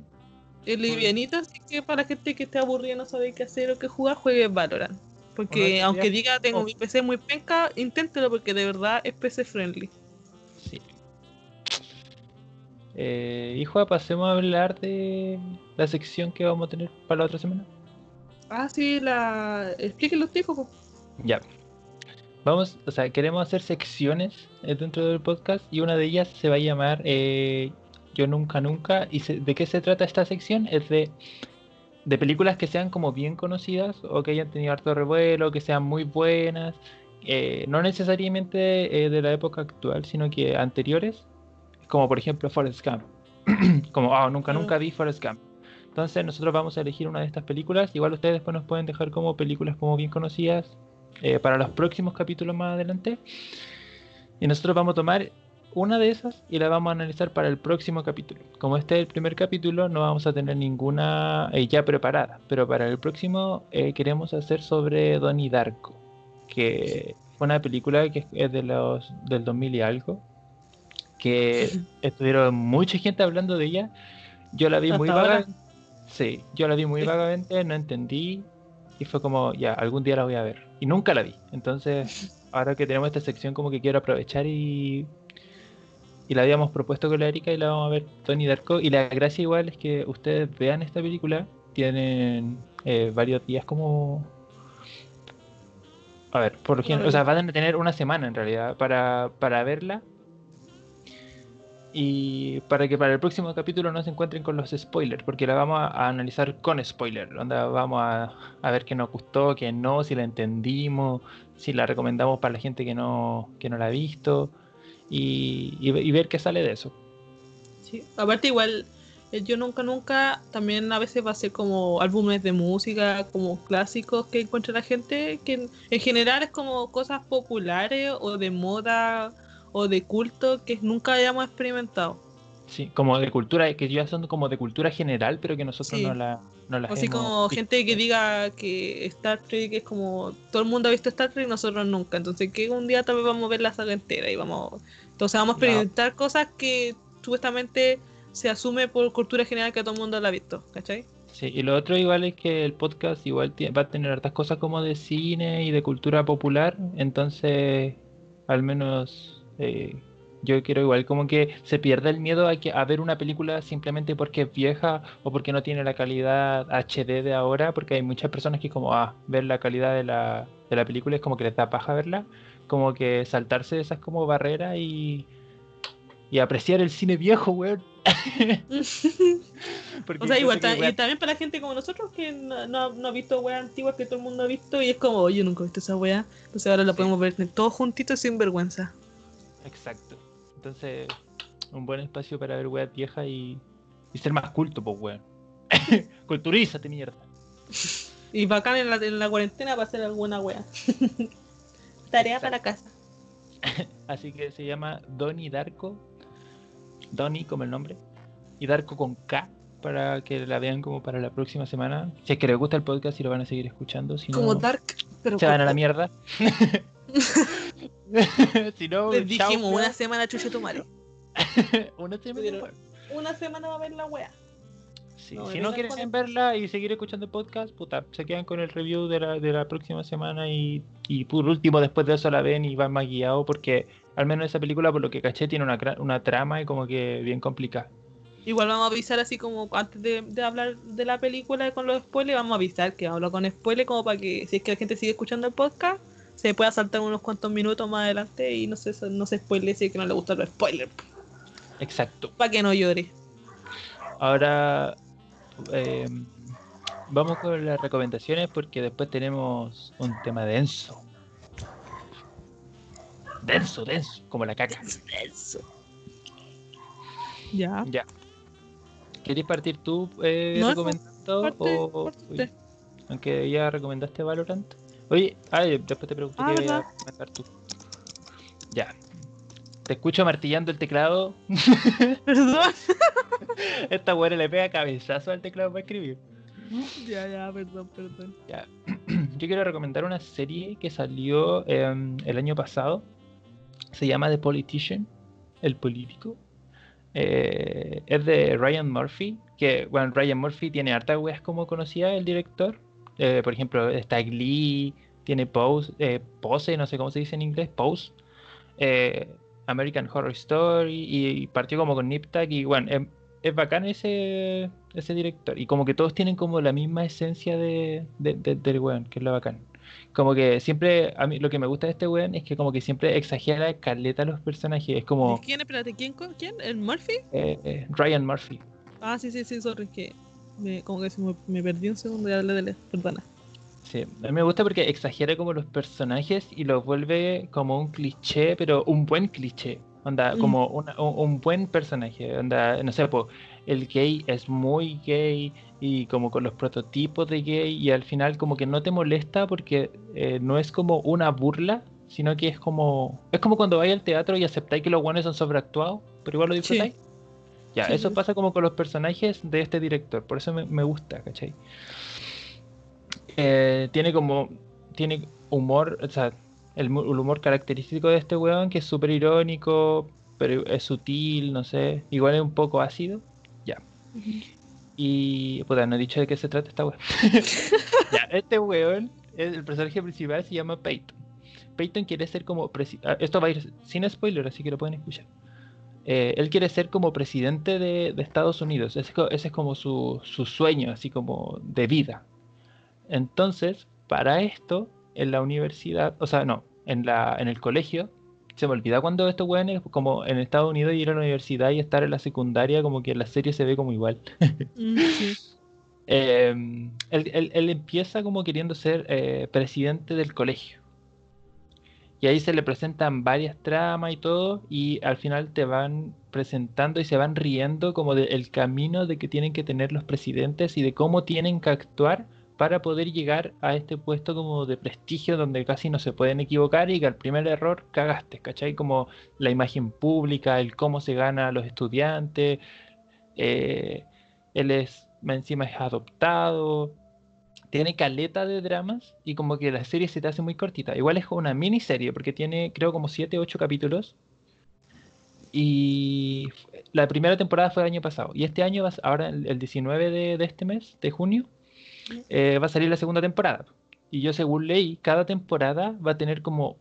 Es livianito, así que para la gente que esté aburrida y no sabe qué hacer o qué jugar, juegue Valorant. Porque aunque diga tengo oh. mi PC muy penca, inténtelo porque de verdad es PC friendly. Sí. Eh, hijo, pasemos a hablar de la sección que vamos a tener para la otra semana. Ah, sí, la. Explíquenlo Joco. Ya. Vamos, o sea, queremos hacer secciones dentro del podcast y una de ellas se va a llamar eh, Yo Nunca Nunca. ¿Y se- de qué se trata esta sección? Es de, de películas que sean como bien conocidas o que hayan tenido harto revuelo, que sean muy buenas. eh, no necesariamente eh, de la época actual, sino que anteriores. Como por ejemplo Forrest Gump. como, ah, nunca, Ah. nunca vi Forrest Gump. Entonces nosotros vamos a elegir una de estas películas. Igual ustedes después nos pueden dejar como películas como bien conocidas eh, para los próximos capítulos más adelante. Y nosotros vamos a tomar una de esas y la vamos a analizar para el próximo capítulo. Como este es el primer capítulo, no vamos a tener ninguna eh, ya preparada. Pero para el próximo eh, queremos hacer sobre Donnie Darko. Que fue una película que es de los del 2000 y algo. Que estuvieron mucha gente hablando de ella. Yo la vi muy Hasta ahora. vaga. Sí, yo la vi muy vagamente, no entendí. Y fue como, ya, algún día la voy a ver. Y nunca la vi. Entonces, ahora que tenemos esta sección, como que quiero aprovechar y. Y la habíamos propuesto con la Erika y la vamos a ver Tony Darko. Y la gracia igual es que ustedes vean esta película. Tienen eh, varios días como. A ver, por ejemplo, o sea, van a tener una semana en realidad para, para verla. Y para que para el próximo capítulo no se encuentren con los spoilers, porque la vamos a, analizar con spoilers. Onda, vamos a, a ver qué nos gustó, qué no, si la entendimos, si la recomendamos para la gente que no, que no la ha visto, y, y- y ver qué sale de eso. Sí. Aparte, igual, el Yo Nunca Nunca también a veces va a ser como álbumes de música, como clásicos que encuentra la gente, que en, en general es como cosas populares o de moda o de culto que nunca hayamos experimentado. Sí, como de cultura, que ya son como de cultura general, pero que nosotros Sí. no la no las Así como visto. gente que diga que Star Trek es como todo el mundo ha visto Star Trek nosotros nunca. Entonces que un día tal vez vamos a ver la saga entera y vamos. Entonces vamos a experimentar cosas que supuestamente se asume por cultura general que todo el mundo la ha visto, ¿cachai? Sí, y lo otro igual es que el podcast igual va a tener hartas cosas como de cine y de cultura popular, entonces al menos eh, yo quiero igual como que se pierda el miedo a que a ver una película simplemente porque es vieja o porque no tiene la calidad HD de ahora, porque hay muchas personas que como ah, ver la calidad de la, de la película es como que les da paja verla, como que saltarse esas como barreras y, y apreciar el cine viejo, weón. O sea, igual, que, y también para la gente como nosotros que no, no, no ha visto weas antiguas que todo el mundo ha visto y es como, oye, nunca he visto esa wea. Entonces ahora la Sí. podemos ver todos juntitos sin vergüenza. Exacto. Entonces, un buen espacio para ver weas viejas y, y ser más culto, pues weón. Culturízate, mierda. Y bacán en la, en la cuarentena para hacer alguna wea. Tarea para casa. Así que se llama Donnie Darko. Donnie como el nombre. Y Darko con K. Para que la vean como para la próxima semana. Si es que les gusta el podcast y lo van a seguir escuchando. Si Como no, Dark, pero se van a la mierda. si no, Les dijimos una semana chuche tu madre. Una semana. Una semana va a ver la wea. Sí, No, si no quieren con verla y seguir escuchando el podcast, puta, se quedan con el review de la, de la próxima semana y, y por último después de eso la ven y van más guiados porque al menos esa película por lo que caché tiene una, una trama y como que bien complicada. Igual vamos a avisar así como antes de, de hablar de la película con los spoilers, vamos a avisar que hablo con spoilers como para que si es que la gente sigue escuchando el podcast, se pueda saltar unos cuantos minutos más adelante y no se, no se spoile si es que no le gustan los spoilers. Exacto. Para que no llore. Ahora eh, vamos con las recomendaciones porque después tenemos un tema denso. Denso, denso, como la caca. Eso. Ya. Ya. ¿Querías partir tú eh, No, recomendando? parte- o, parte uy, usted. aunque ya recomendaste Valorant. Oye, ay, después te pregunto Ah, qué ¿verdad? a recomendar tú. Ya. Te escucho martillando el teclado. Perdón. Esta buena le pega cabezazo al teclado para escribir. ya, ya, perdón, perdón. Ya. Yo quiero recomendar una serie que salió em, el año pasado. Se llama The Politician, El Político. Eh, es de Ryan Murphy. Que, bueno, Ryan Murphy tiene hartas weas como conocía el director. Eh, por ejemplo, está Glee, tiene Pose, eh, Pose, no sé cómo se dice en inglés, Pose. Eh, American Horror Story y, partió como con Nip Tuck y bueno, es, es bacán ese, ese director y como que todos tienen como la misma esencia de, del weón, que es lo bacán. Como que siempre, a mí lo que me gusta de este weón es que como que siempre exagera caleta a los personajes, es como... ¿Quién? Espérate, ¿quién? ¿Quién? ¿El Murphy? Ryan Murphy. Ah, sí, sí, sí, sorry, que me, como que me, me perdí un segundo y hablé de él, perdona. Sí, a mí me gusta porque exagera como los personajes y los vuelve como un cliché, pero un buen cliché. Onda, mm. como un, buen personaje. Onda, no sé, pues, el gay es muy gay y como con los prototipos de gay y al final como que no te molesta porque eh, no es como una burla, sino que es como es como cuando vais al teatro y aceptáis que los guanes son sobreactuados, pero igual lo disfrutáis. Ya, eso pasa como con los personajes de este director, por eso me, me gusta, ¿cachai? Eh, tiene como. Tiene humor, o sea, el, humor característico de este weón, que es súper irónico, pero es sutil, no sé. Igual es un poco ácido. Ya. Y. Puta, no he dicho de qué se trata esta weón. ya, este weón, el personaje principal se llama Peyton. Peyton quiere ser como. Ah, esto va a ir sin spoiler, así que lo pueden escuchar. Eh, él quiere ser como presidente de, Estados Unidos. Ese, ese es como su, su, sueño, así como de vida. Entonces, para esto, en la universidad, o sea, no, en, la, en el colegio, se me olvida cuando estos weones, como en Estados Unidos, ir a la universidad y estar en la secundaria, como que en la serie se ve como igual. Mm, em, él, empieza como queriendo ser eh, presidente del colegio. Y ahí se le presentan varias tramas y todo, y al final te van presentando y se van riendo como del camino de que tienen que tener los presidentes y de cómo tienen que actuar para poder llegar a este puesto como de prestigio donde casi no se pueden equivocar y que al primer error cagaste, ¿cachai? Como la imagen pública, el cómo se gana a los estudiantes, eh, él es, encima es adoptado, tiene caleta de dramas y como que la serie se te hace muy cortita. Igual es una miniserie porque tiene creo como 7, 8 capítulos. Y la primera temporada fue el año pasado. Y este año, ahora el 19 de, de este mes, de junio, eh, va a salir la segunda temporada. Y yo según leí, cada temporada va a tener como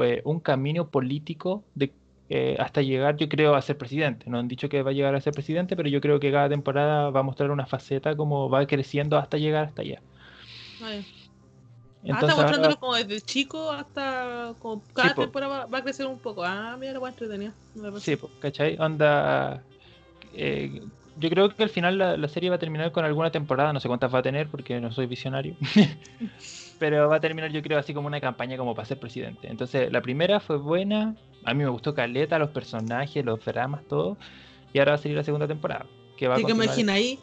eh, un camino político de, eh, hasta llegar, yo creo, a ser presidente. No han dicho que va a llegar a ser presidente, pero yo creo que cada temporada va a mostrar una faceta como va creciendo hasta llegar hasta allá. Entonces, ah, mostrándolo como desde chico hasta como cada temporada va, a crecer un poco. Ah, mira, lo va entretenido. Sí, pues, ¿cachai? Onda yo creo que al final la, serie va a terminar con alguna temporada, no sé cuántas va a tener porque no soy visionario. Pero va a terminar yo creo así como una campaña como para ser presidente. Entonces la primera fue buena, a mí me gustó Caleta, los personajes, los dramas, todo. Y ahora va a salir la segunda temporada. Que va a que ahí,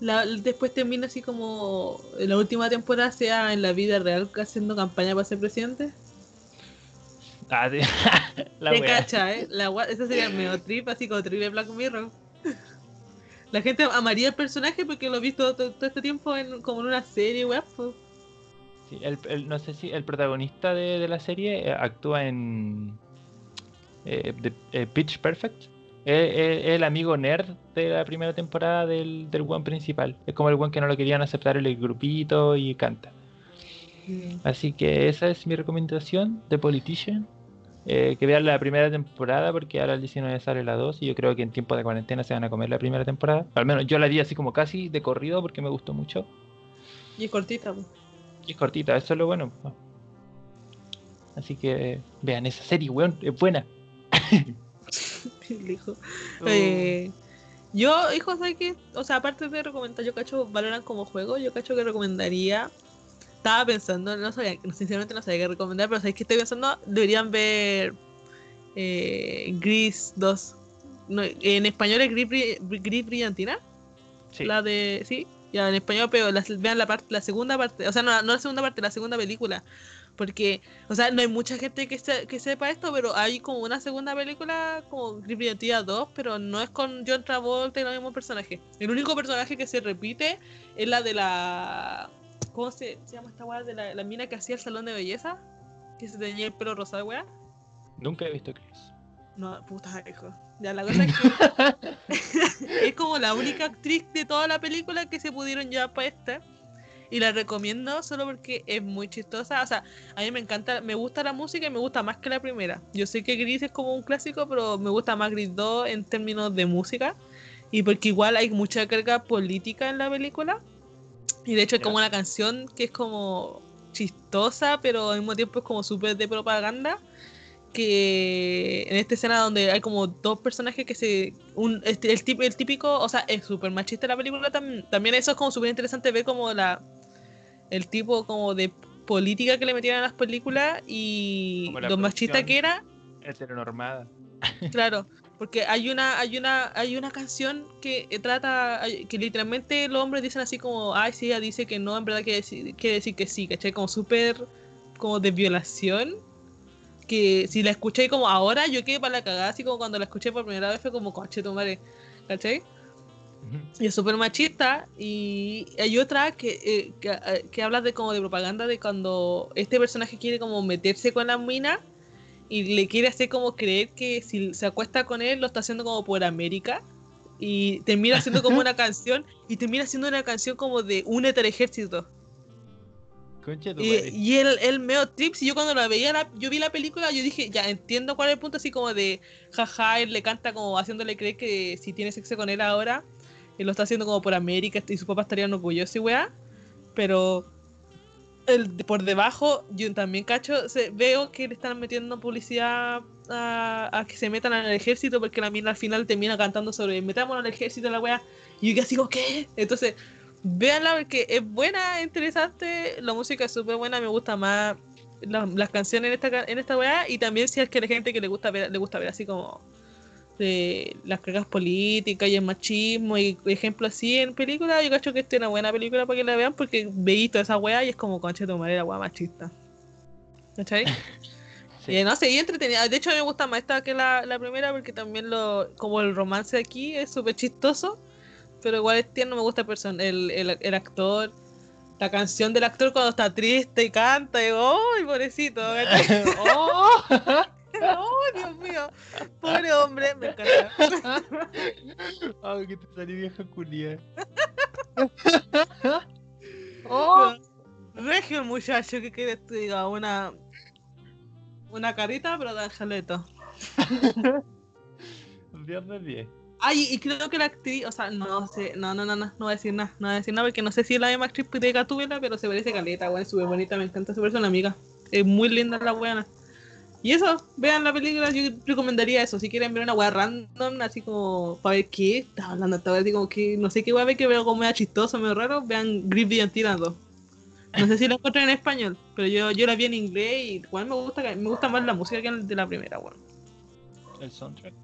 después termina así como la última temporada sea en la vida real haciendo campaña para ser presidente. Ah, la Te cacha, ¿eh? La, esa sería el medio trip, así como trip de Black Mirror la gente amaría el personaje porque lo he visto todo, este tiempo en, como en una serie, web. Sí, el, no sé si el protagonista de, la serie eh, actúa en eh, eh, Pitch Perfect. Es el amigo nerd de la primera temporada del, del one principal. Es como el one que no lo querían aceptar en el grupito y canta. Así que esa es mi recomendación de Politician. Eh, que vean la primera temporada porque ahora el 19 sale la 2 y yo creo que en tiempo de cuarentena se van a comer la primera temporada. Al menos yo la vi así como casi de corrido porque me gustó mucho. Y es cortita. Y es cortita, eso es lo bueno. Así que vean esa serie, weón, es buena. hijo. Oh. Eh, yo, hijo, ¿sabes qué? O sea, aparte de recomendar, yo cacho, valoran como juego, yo cacho que recomendaría estaba pensando, no sabía, sinceramente no sabía qué recomendar, pero sabéis que estoy pensando, deberían ver eh, Gris 2. en español es Gris, Brillantina. Sí. La de. Sí, ya en español, pero vean la parte, la segunda parte, o sea, no, no la segunda parte, la segunda película. Porque, o sea, no hay mucha gente que, que sepa esto, pero hay como una segunda película como Gris Brillantina 2, pero no es con John Travolta y los mismos personajes. El único personaje que se repite es la de la ¿Cómo se, llama esta weá de la, mina que hacía el salón de belleza? Que se tenía el pelo rosado, weá. Nunca he visto Chris. No, puta, hijo. Ya la cosa es que es como la única actriz de toda la película que se pudieron llevar para esta. Y la recomiendo solo porque es muy chistosa. O sea, a mí me encanta, me gusta la música y me gusta más que la primera. Yo sé que Gris es como un clásico, pero me gusta más Gris 2 en términos de música. Y porque igual hay mucha carga política en la película. Y de hecho hay como una canción que es como chistosa, pero al mismo tiempo es como súper de propaganda que en esta escena donde hay como dos personajes que se. Un, el, el típico, o sea, es súper machista la película también. También eso es como súper interesante ver como la. El tipo como de política que le metían a las películas y lo machista que era. Heteronormada. Claro, porque hay una, hay una, hay una canción que trata, que literalmente los hombres dicen así como, ay, sí, ella dice que no, en verdad quiere decir, quiere decir que sí, ¿cachai? Como súper, como de violación que si la escuché como ahora, yo quedé para la cagada, así como cuando la escuché por primera vez fue como, coche, tu madre, ¿cachai? Y es súper machista. Y hay otra que, eh, eh, que, habla de como de propaganda de cuando este personaje quiere como meterse con la mina y le quiere hacer como creer que si se acuesta con él lo está haciendo como por América. Y termina haciendo como una canción y termina haciendo una canción como de únete al ejército. Y, y el, el meo trips, y yo cuando la veía, yo vi la película, yo dije, ya entiendo cuál es el punto, así como de, jaja, él le canta como haciéndole creer que si tiene sexo con él ahora, él lo está haciendo como por América y su papá estaría orgulloso y weá, pero el, por debajo, yo también cacho, veo que le están metiendo publicidad a, que se metan al ejército, porque la mina al final termina cantando sobre metámonos al ejército la weá, y yo así como, ¿qué? Entonces Véanla porque es buena, interesante, la música es súper buena, me gusta más las canciones en esta en esta weá y también si es que hay gente que le gusta ver, le gusta ver así como de las cargas políticas y el machismo y ejemplos así en películas, yo cacho que esta es una buena película para que la vean porque veí toda esa weá y es como concha de madre la weá machista. ¿Cachai? Y no sé, y entretenida. De hecho, me gusta más esta que la, la primera porque también lo como el romance aquí es súper chistoso pero igual es tierno, me gusta el, el, el, actor. La canción del actor cuando está triste y canta, y ¡ay, pobrecito! ¡Oh! ¡Oh, Dios mío! Pobre hombre, me encanta. Ay, que te salió vieja culia. ¡Oh! Regio el muchacho que quiere que diga una una carita, pero de jaleto. Viernes bien. Ay, y creo que la actriz, o sea, no sé, no, no, no, no, no voy a decir nada, no voy a decir nada porque no sé si es la misma actriz de Gatúbela, pero se parece caleta, weón, es súper bonita, me encanta su persona amiga. Es muy linda la buena. Y eso, vean la película, yo recomendaría eso, si quieren ver una weá random, así como para ver qué está hablando, esta así como que no sé qué a ver que veo como medio chistoso, medio raro, vean Grip and Tirando. No sé si la encuentran en español, pero yo, yo la vi en inglés y igual me gusta, me gusta más la música que de la primera, weón. El soundtrack.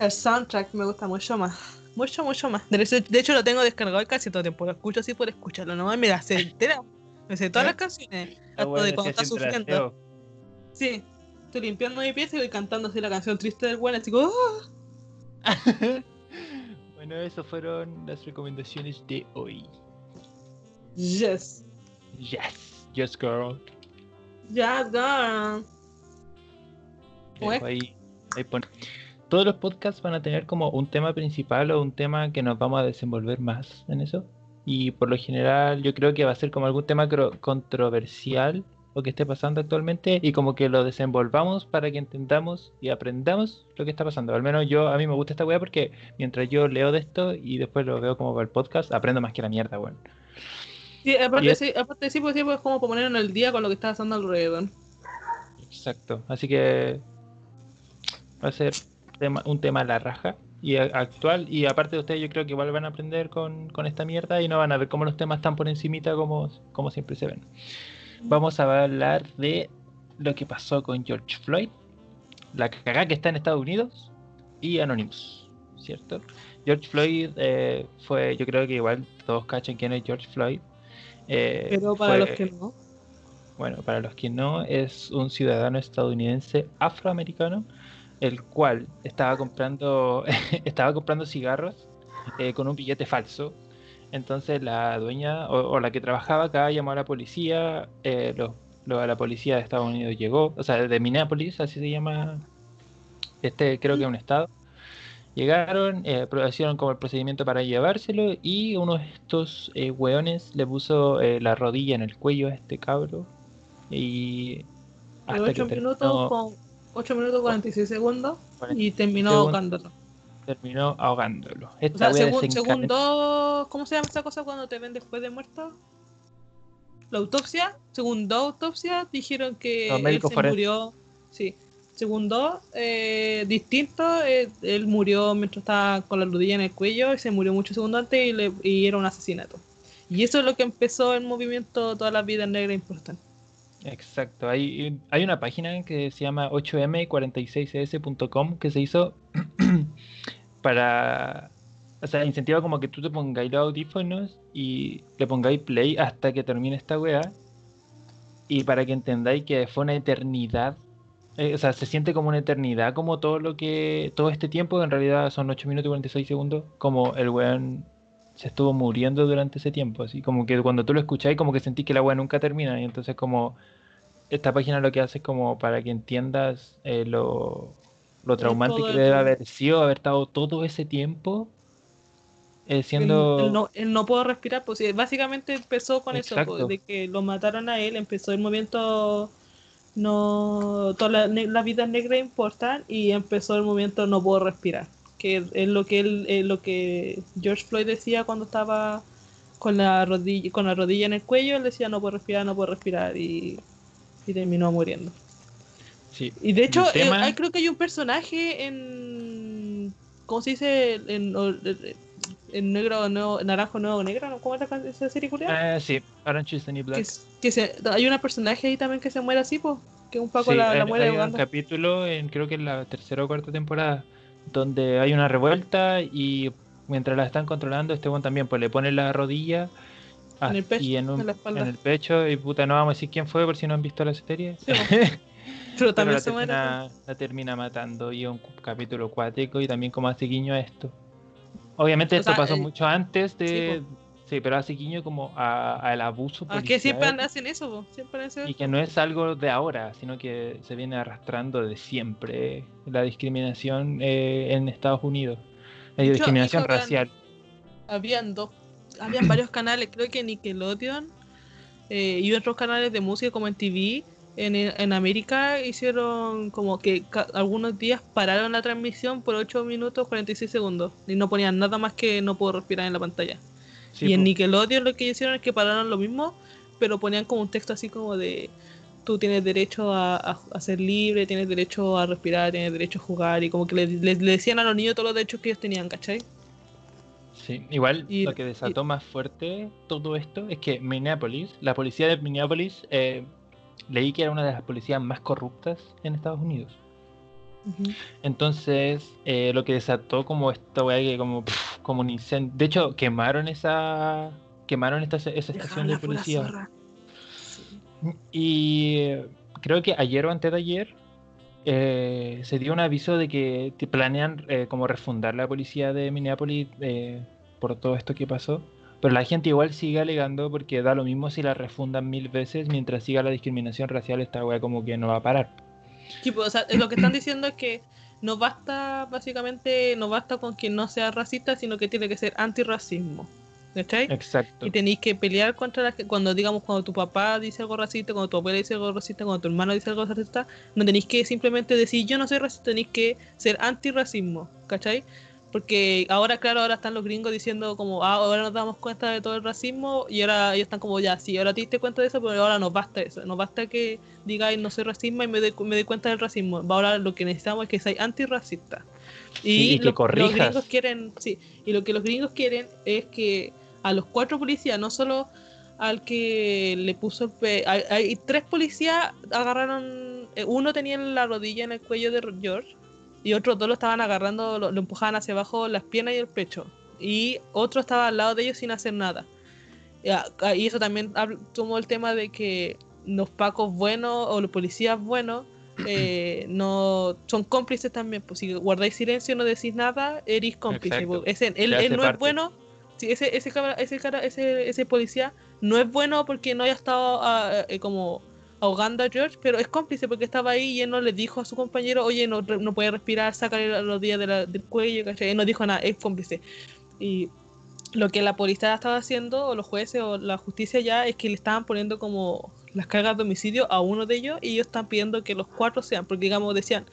El soundtrack me gusta mucho más. Mucho, mucho más. De hecho, lo tengo descargado casi todo el tiempo. Lo escucho así por escucharlo. No me la sé entera. Me sé todas las canciones. Hasta de cuando está sufriendo. Sí. Estoy limpiando mi pieza y voy cantando así la canción triste del bueno. Así como. ¡ah! bueno, esas fueron las recomendaciones de hoy. Yes. Yes. Yes, girl. Yes, girl. Ahí, ahí pone todos los podcasts van a tener como un tema principal o un tema que nos vamos a desenvolver más en eso. Y por lo general yo creo que va a ser como algún tema controversial o que esté pasando actualmente y como que lo desenvolvamos para que entendamos y aprendamos lo que está pasando. Al menos yo, a mí me gusta esta weá porque mientras yo leo de esto y después lo veo como para el podcast, aprendo más que la mierda, weón. Sí, aparte, sí, aparte sí, pues, sí, pues como poner en el día con lo que está pasando alrededor. Exacto, así que va a ser un tema a la raja y actual. Y aparte de ustedes, yo creo que igual van a aprender con, esta mierda y no van a ver cómo los temas están por encimita como, como siempre se ven. Vamos a hablar de lo que pasó con George Floyd, la cagada que está en Estados Unidos y Anonymous, ¿cierto? George Floyd eh, fue, yo creo que igual todos cachan quién es George Floyd. Eh, Pero para los que no. Bueno, para los que no, es un ciudadano estadounidense afroamericano el cual estaba comprando, estaba comprando cigarros eh, con un billete falso. Entonces la dueña o, la que trabajaba acá llamó a la policía, eh, la policía de Estados Unidos llegó, o sea, de Minneapolis, así se llama, este creo que es un estado. Llegaron, eh, hicieron como el procedimiento para llevárselo y uno de estos eh, weones le puso eh, la rodilla en el cuello a este cabro y hasta 8 minutos con 8 minutos 46 segundos y terminó ahogándolo. Terminó ahogándolo. o sea, según, segundo, ¿cómo se llama esa cosa cuando te ven después de muerto? La autopsia, según dos autopsias dijeron que él se murió, sí, Segundo, eh, distinto, eh, él murió mientras estaba con la rodilla en el cuello y se murió muchos segundos antes y, le, y, era un asesinato. Y eso es lo que empezó el movimiento Toda la vida negra importante. Exacto, hay, hay una página que se llama 8m46s.com que se hizo para, o sea, incentiva como que tú te pongáis los audífonos y le pongáis play hasta que termine esta wea y para que entendáis que fue una eternidad eh, o sea, se siente como una eternidad, como todo lo que. Todo este tiempo, en realidad son 8 minutos y 46 segundos, como el weón se estuvo muriendo durante ese tiempo. Así como que cuando tú lo escucháis, como que sentís que la weá nunca termina. Y entonces, como. Esta página lo que hace es como para que entiendas eh, lo, lo traumante que debe haber sido haber estado todo ese tiempo eh, siendo... Él, no, él, no, pudo respirar, pues básicamente empezó con eso, pues, de que lo mataron a él, empezó el movimiento no toda la, vida negra importa y empezó el movimiento no puedo respirar que es lo que él lo que George Floyd decía cuando estaba con la rodilla con la rodilla en el cuello él decía no puedo respirar no puedo respirar y, terminó muriendo sí. y de hecho eh, creo que hay un personaje en cómo se dice en, en negro nuevo, naranjo nuevo negro, ¿cómo es esa serie coreana? Eh, sí, Orange is the New Black. Que, se, hay una personaje ahí también que se muere así, pues, que un poco la, la muere hay un capítulo, en, creo que en la tercera o cuarta temporada, donde hay una revuelta y mientras la están controlando, este buen también pues le pone la rodilla en el pecho, y en, el pecho y puta, no vamos a decir quién fue por si no han visto la serie. pero también se muere. La termina matando y un capítulo cuático y también como hace guiño a esto. Obviamente esto pasó mucho antes de... Sí, pero hace guiño como al abuso policial. Ah, que siempre hacen eso, siempre hacen Y que no es algo de ahora, sino que se viene arrastrando de siempre la discriminación eh, en Estados Unidos. La discriminación racial. Habían dos, habían varios canales, creo que Nickelodeon eh, y otros canales de música como en TV en, en América hicieron como que algunos días pararon la transmisión por 8 minutos 46 segundos y no ponían nada más que no puedo respirar en la pantalla. Y en Nickelodeon lo que hicieron es que pararon lo mismo, pero ponían como un texto así como de tú tienes derecho a, a, ser libre, tienes derecho a respirar, tienes derecho a jugar y como que le, decían a los niños todos los derechos que ellos tenían, ¿cachai? Sí, igual lo que desató más fuerte todo esto es que Minneapolis, la policía de Minneapolis eh, leí que era una de las policías más corruptas en Estados Unidos. Entonces, eh, lo que desató como esta weá que como, como un incendio. De hecho, quemaron esa. Quemaron esta, esa estación de policía. Y creo que ayer o antes de ayer eh, se dio un aviso de que planean eh, como refundar la policía de Minneapolis por todo esto que pasó. Pero la gente igual sigue alegando porque da lo mismo si la refundan mil veces mientras siga la discriminación racial, esta weá como que no va a parar. Sí, pues, o sea, lo que están diciendo es que no basta, básicamente, no basta con que no sea racista, sino que tiene que ser antirracismo. ¿Cachai? Exacto. Y tenéis que pelear contra la cuando digamos cuando tu papá dice algo racista, cuando tu abuela dice algo racista, cuando tu hermano dice algo racista, no tenéis que simplemente decir yo no soy racista, tenéis que ser antirracismo, ¿cachai? Porque ahora, claro, ahora están los gringos diciendo como, ah, ahora nos damos cuenta de todo el racismo y ahora ellos están como, ya, sí, ahora te diste cuenta de eso, pero ahora nos basta eso. Nos basta que digáis no soy racismo y me doy, me cuenta del racismo. Ahora lo que necesitamos es que seáis antirracistas. Y, que lo, los gringos quieren, sí, y lo que los gringos quieren es que a los cuatro policías, no solo al que le puso el hay, hay, tres policías agarraron, eh, uno tenía la rodilla en el cuello de George y otros dos lo estaban agarrando, lo, empujaban hacia abajo las piernas y el pecho. Y otro estaba al lado de ellos sin hacer nada. Y eso también tomó el tema de que los pacos buenos o los policías buenos eh, no son cómplices también. Pues si guardáis silencio y no decís nada, eres cómplice. Ese, él, no es bueno. Ese, ese, ese, ese, ese policía no es bueno porque no haya estado ah, eh, como ahogando George, pero es cómplice porque estaba ahí y él no le dijo a su compañero, oye, no, no puede respirar, sácale los días del cuello, ¿cachai? Él no dijo nada, es cómplice. Y lo que la policía estaba haciendo, o los jueces o la justicia ya, es que le estaban poniendo como las cargas de homicidio a uno de ellos y ellos están pidiendo que los cuatro sean, porque digamos decían,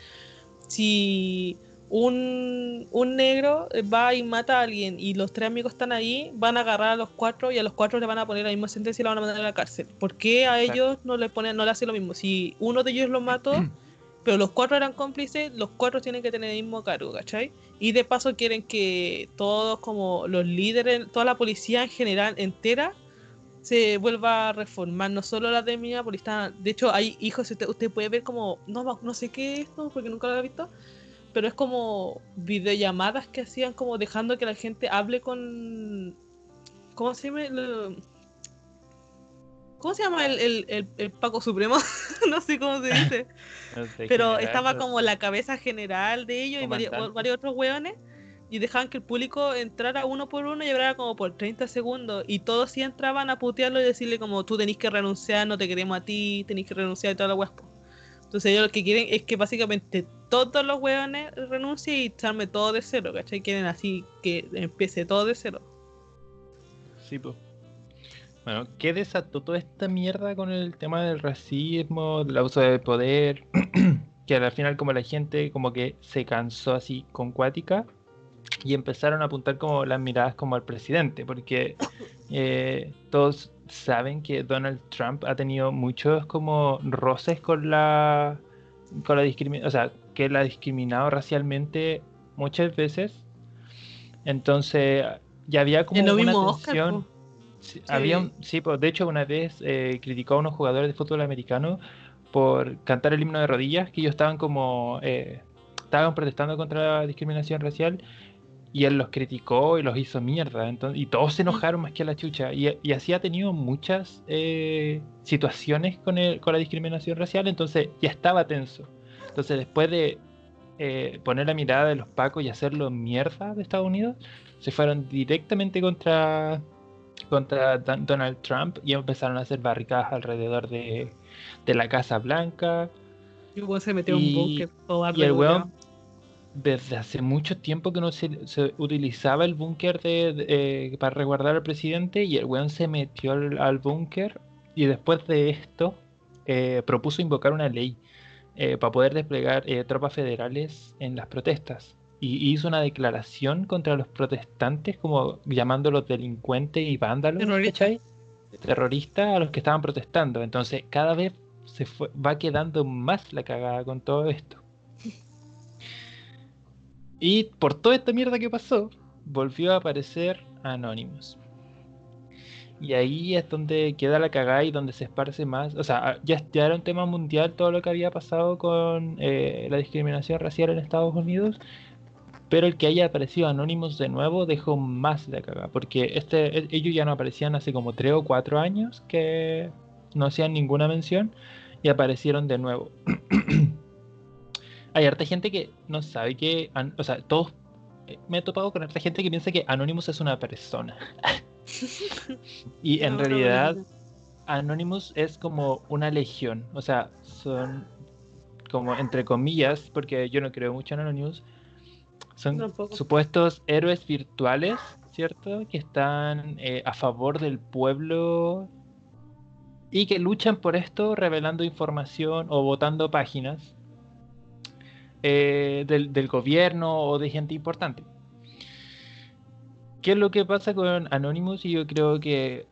si un, un, negro va y mata a alguien y los tres amigos están ahí, van a agarrar a los cuatro y a los cuatro le van a poner la misma sentencia y la van a mandar a la cárcel. ¿Por qué a ellos no le ponen, no le hacen lo mismo? Si uno de ellos lo mató, pero los cuatro eran cómplices, los cuatro tienen que tener el mismo cargo, ¿cachai? Y de paso quieren que todos como los líderes, toda la policía en general entera se vuelva a reformar, no solo la de policía De hecho, hay hijos, usted, usted puede ver como, no, no sé qué es esto, porque nunca lo había visto, pero es como videollamadas que hacían como dejando que la gente hable con... ¿Cómo se llama? ¿Cómo se llama el, el, el, Paco Supremo? no sé cómo se dice. pero estaba como la cabeza general de ellos y varios, otros hueones y dejaban que el público entrara uno por uno y hablara como por 30 segundos y todos sí entraban a putearlo y decirle como tú tenés que renunciar, no te queremos a ti, tenés que renunciar y toda la huespo. Entonces ellos lo que quieren es que básicamente todos los hueones renuncien y echarme todo de cero, ¿cachai? Quieren así que empiece todo de cero. Sí, pues. Bueno, ¿qué desató toda esta mierda con el tema del racismo, del abuso de poder? que al final como la gente como que se cansó así con cuática y empezaron a apuntar como las miradas como al presidente, porque eh, todos saben que Donald Trump ha tenido muchos como roces con la con la discriminación, o sea, que él ha discriminado racialmente muchas veces. Entonces, ya había como una tensión. sí, Había, sí, pues, de hecho, una vez eh, criticó a unos jugadores de fútbol americano por cantar el himno de rodillas, que ellos estaban como eh, estaban protestando contra la discriminación racial y él los criticó y los hizo mierda. Entonces, y todos se enojaron más que a la chucha. Y, así ha tenido muchas eh, situaciones con, el, con la discriminación racial, entonces ya estaba tenso. Entonces después de eh, poner la mirada de los pacos y hacerlo mierda de Estados Unidos, se fueron directamente contra, contra Donald Trump y empezaron a hacer barricadas alrededor de, la Casa Blanca. Y se metió un buque y el weón desde hace mucho tiempo que no se, utilizaba el búnker eh, para resguardar al presidente y el weón se metió al, búnker y después de esto eh, propuso invocar una ley eh, para poder desplegar tropas federales en las protestas. Y hizo una declaración contra los protestantes como llamándolos delincuentes y vándalos terroristas. a los que estaban protestando. Entonces cada vez se va quedando más la cagada con todo esto y por toda esta mierda que pasó, volvió a aparecer Anonymous. Y ahí es donde queda la cagada y donde se esparce más. O sea, ya, ya era un tema mundial todo lo que había pasado con eh, la discriminación racial en Estados Unidos. Pero el que haya aparecido Anonymous de nuevo dejó más de cagada. Porque este, e, ellos ya no aparecían hace como 3 o 4 años que no hacían ninguna mención. Y aparecieron de nuevo. hay harta gente que no sabe que, o sea, todos eh, me he topado con harta gente que piensa que Anonymous es una persona. y en realidad Anonymous es como una legión, o sea, son como entre comillas, porque yo no creo mucho en Anonymous, son supuestos héroes virtuales, ¿cierto? Que están eh, a favor del pueblo y que luchan por esto revelando información o votando páginas eh, del, gobierno o de gente importante. ¿Qué es lo que pasa con Anonymous? Y yo creo que,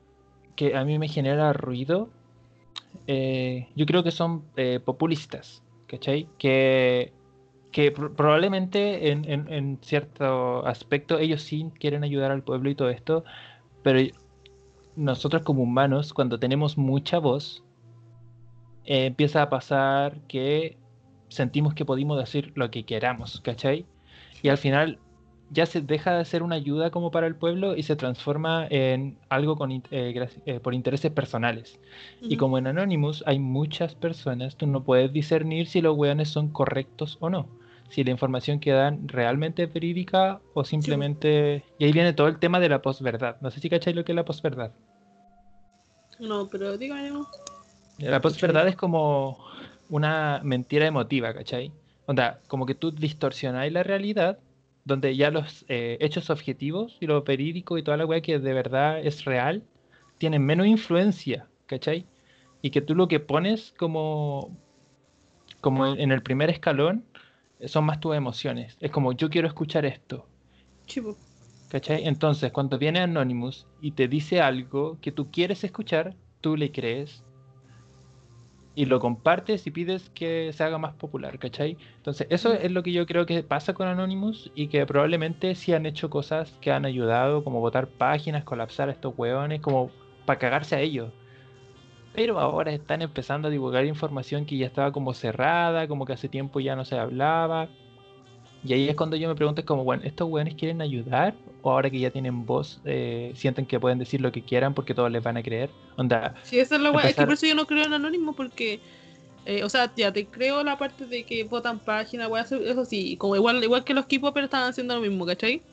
a mí me genera ruido. Eh, yo creo que son eh, populistas, ¿cachai? Que, que probablemente en, en, cierto aspecto ellos sí quieren ayudar al pueblo y todo esto, pero nosotros como humanos, cuando tenemos mucha voz, empieza a pasar que sentimos que podemos decir lo que queramos, ¿cachai? Y al final ya se deja de ser una ayuda como para el pueblo y se transforma en algo con, eh, eh, por intereses personales. Y como en Anonymous hay muchas personas, tú no puedes discernir si los weones son correctos o no. Si la información que dan realmente es verídica o simplemente... Y ahí viene todo el tema de la posverdad. No sé si cacháis lo que es la posverdad. No, pero dígame. La posverdad es como una mentira emotiva, ¿cachai? Onda, como que tú distorsionáis la realidad, donde ya los eh, hechos objetivos y lo verídico y toda la weá que de verdad es real, tienen menos influencia, ¿cachai? Y que tú lo que pones como, como en el primer escalón son más tus emociones. Es como, yo quiero escuchar esto. Chivo. ¿Cachai? Entonces, cuando viene Anonymous y te dice algo que tú quieres escuchar, tú le crees y lo compartes y pides que se haga más popular, ¿cachai? Entonces, eso es lo que yo creo que pasa con Anonymous y que probablemente sí han hecho cosas que han ayudado, como votar páginas, colapsar a estos hueones, como para cagarse a ellos. Pero ahora están empezando a divulgar información que ya estaba como cerrada, como que hace tiempo ya no se hablaba. Y ahí es cuando yo me pregunto, como, bueno, ¿estos hueones quieren ayudar? ¿O ahora que ya tienen voz, eh, sienten que pueden decir lo que quieran porque todos les van a creer? Onda, Sí, esa es la weá. Es que por eso yo no creo en anónimo porque. eh, o sea, ya te creo la parte de que votan páginas, weá, eso, sí. Como igual, igual que los K-popers están haciendo lo mismo, ¿cachai?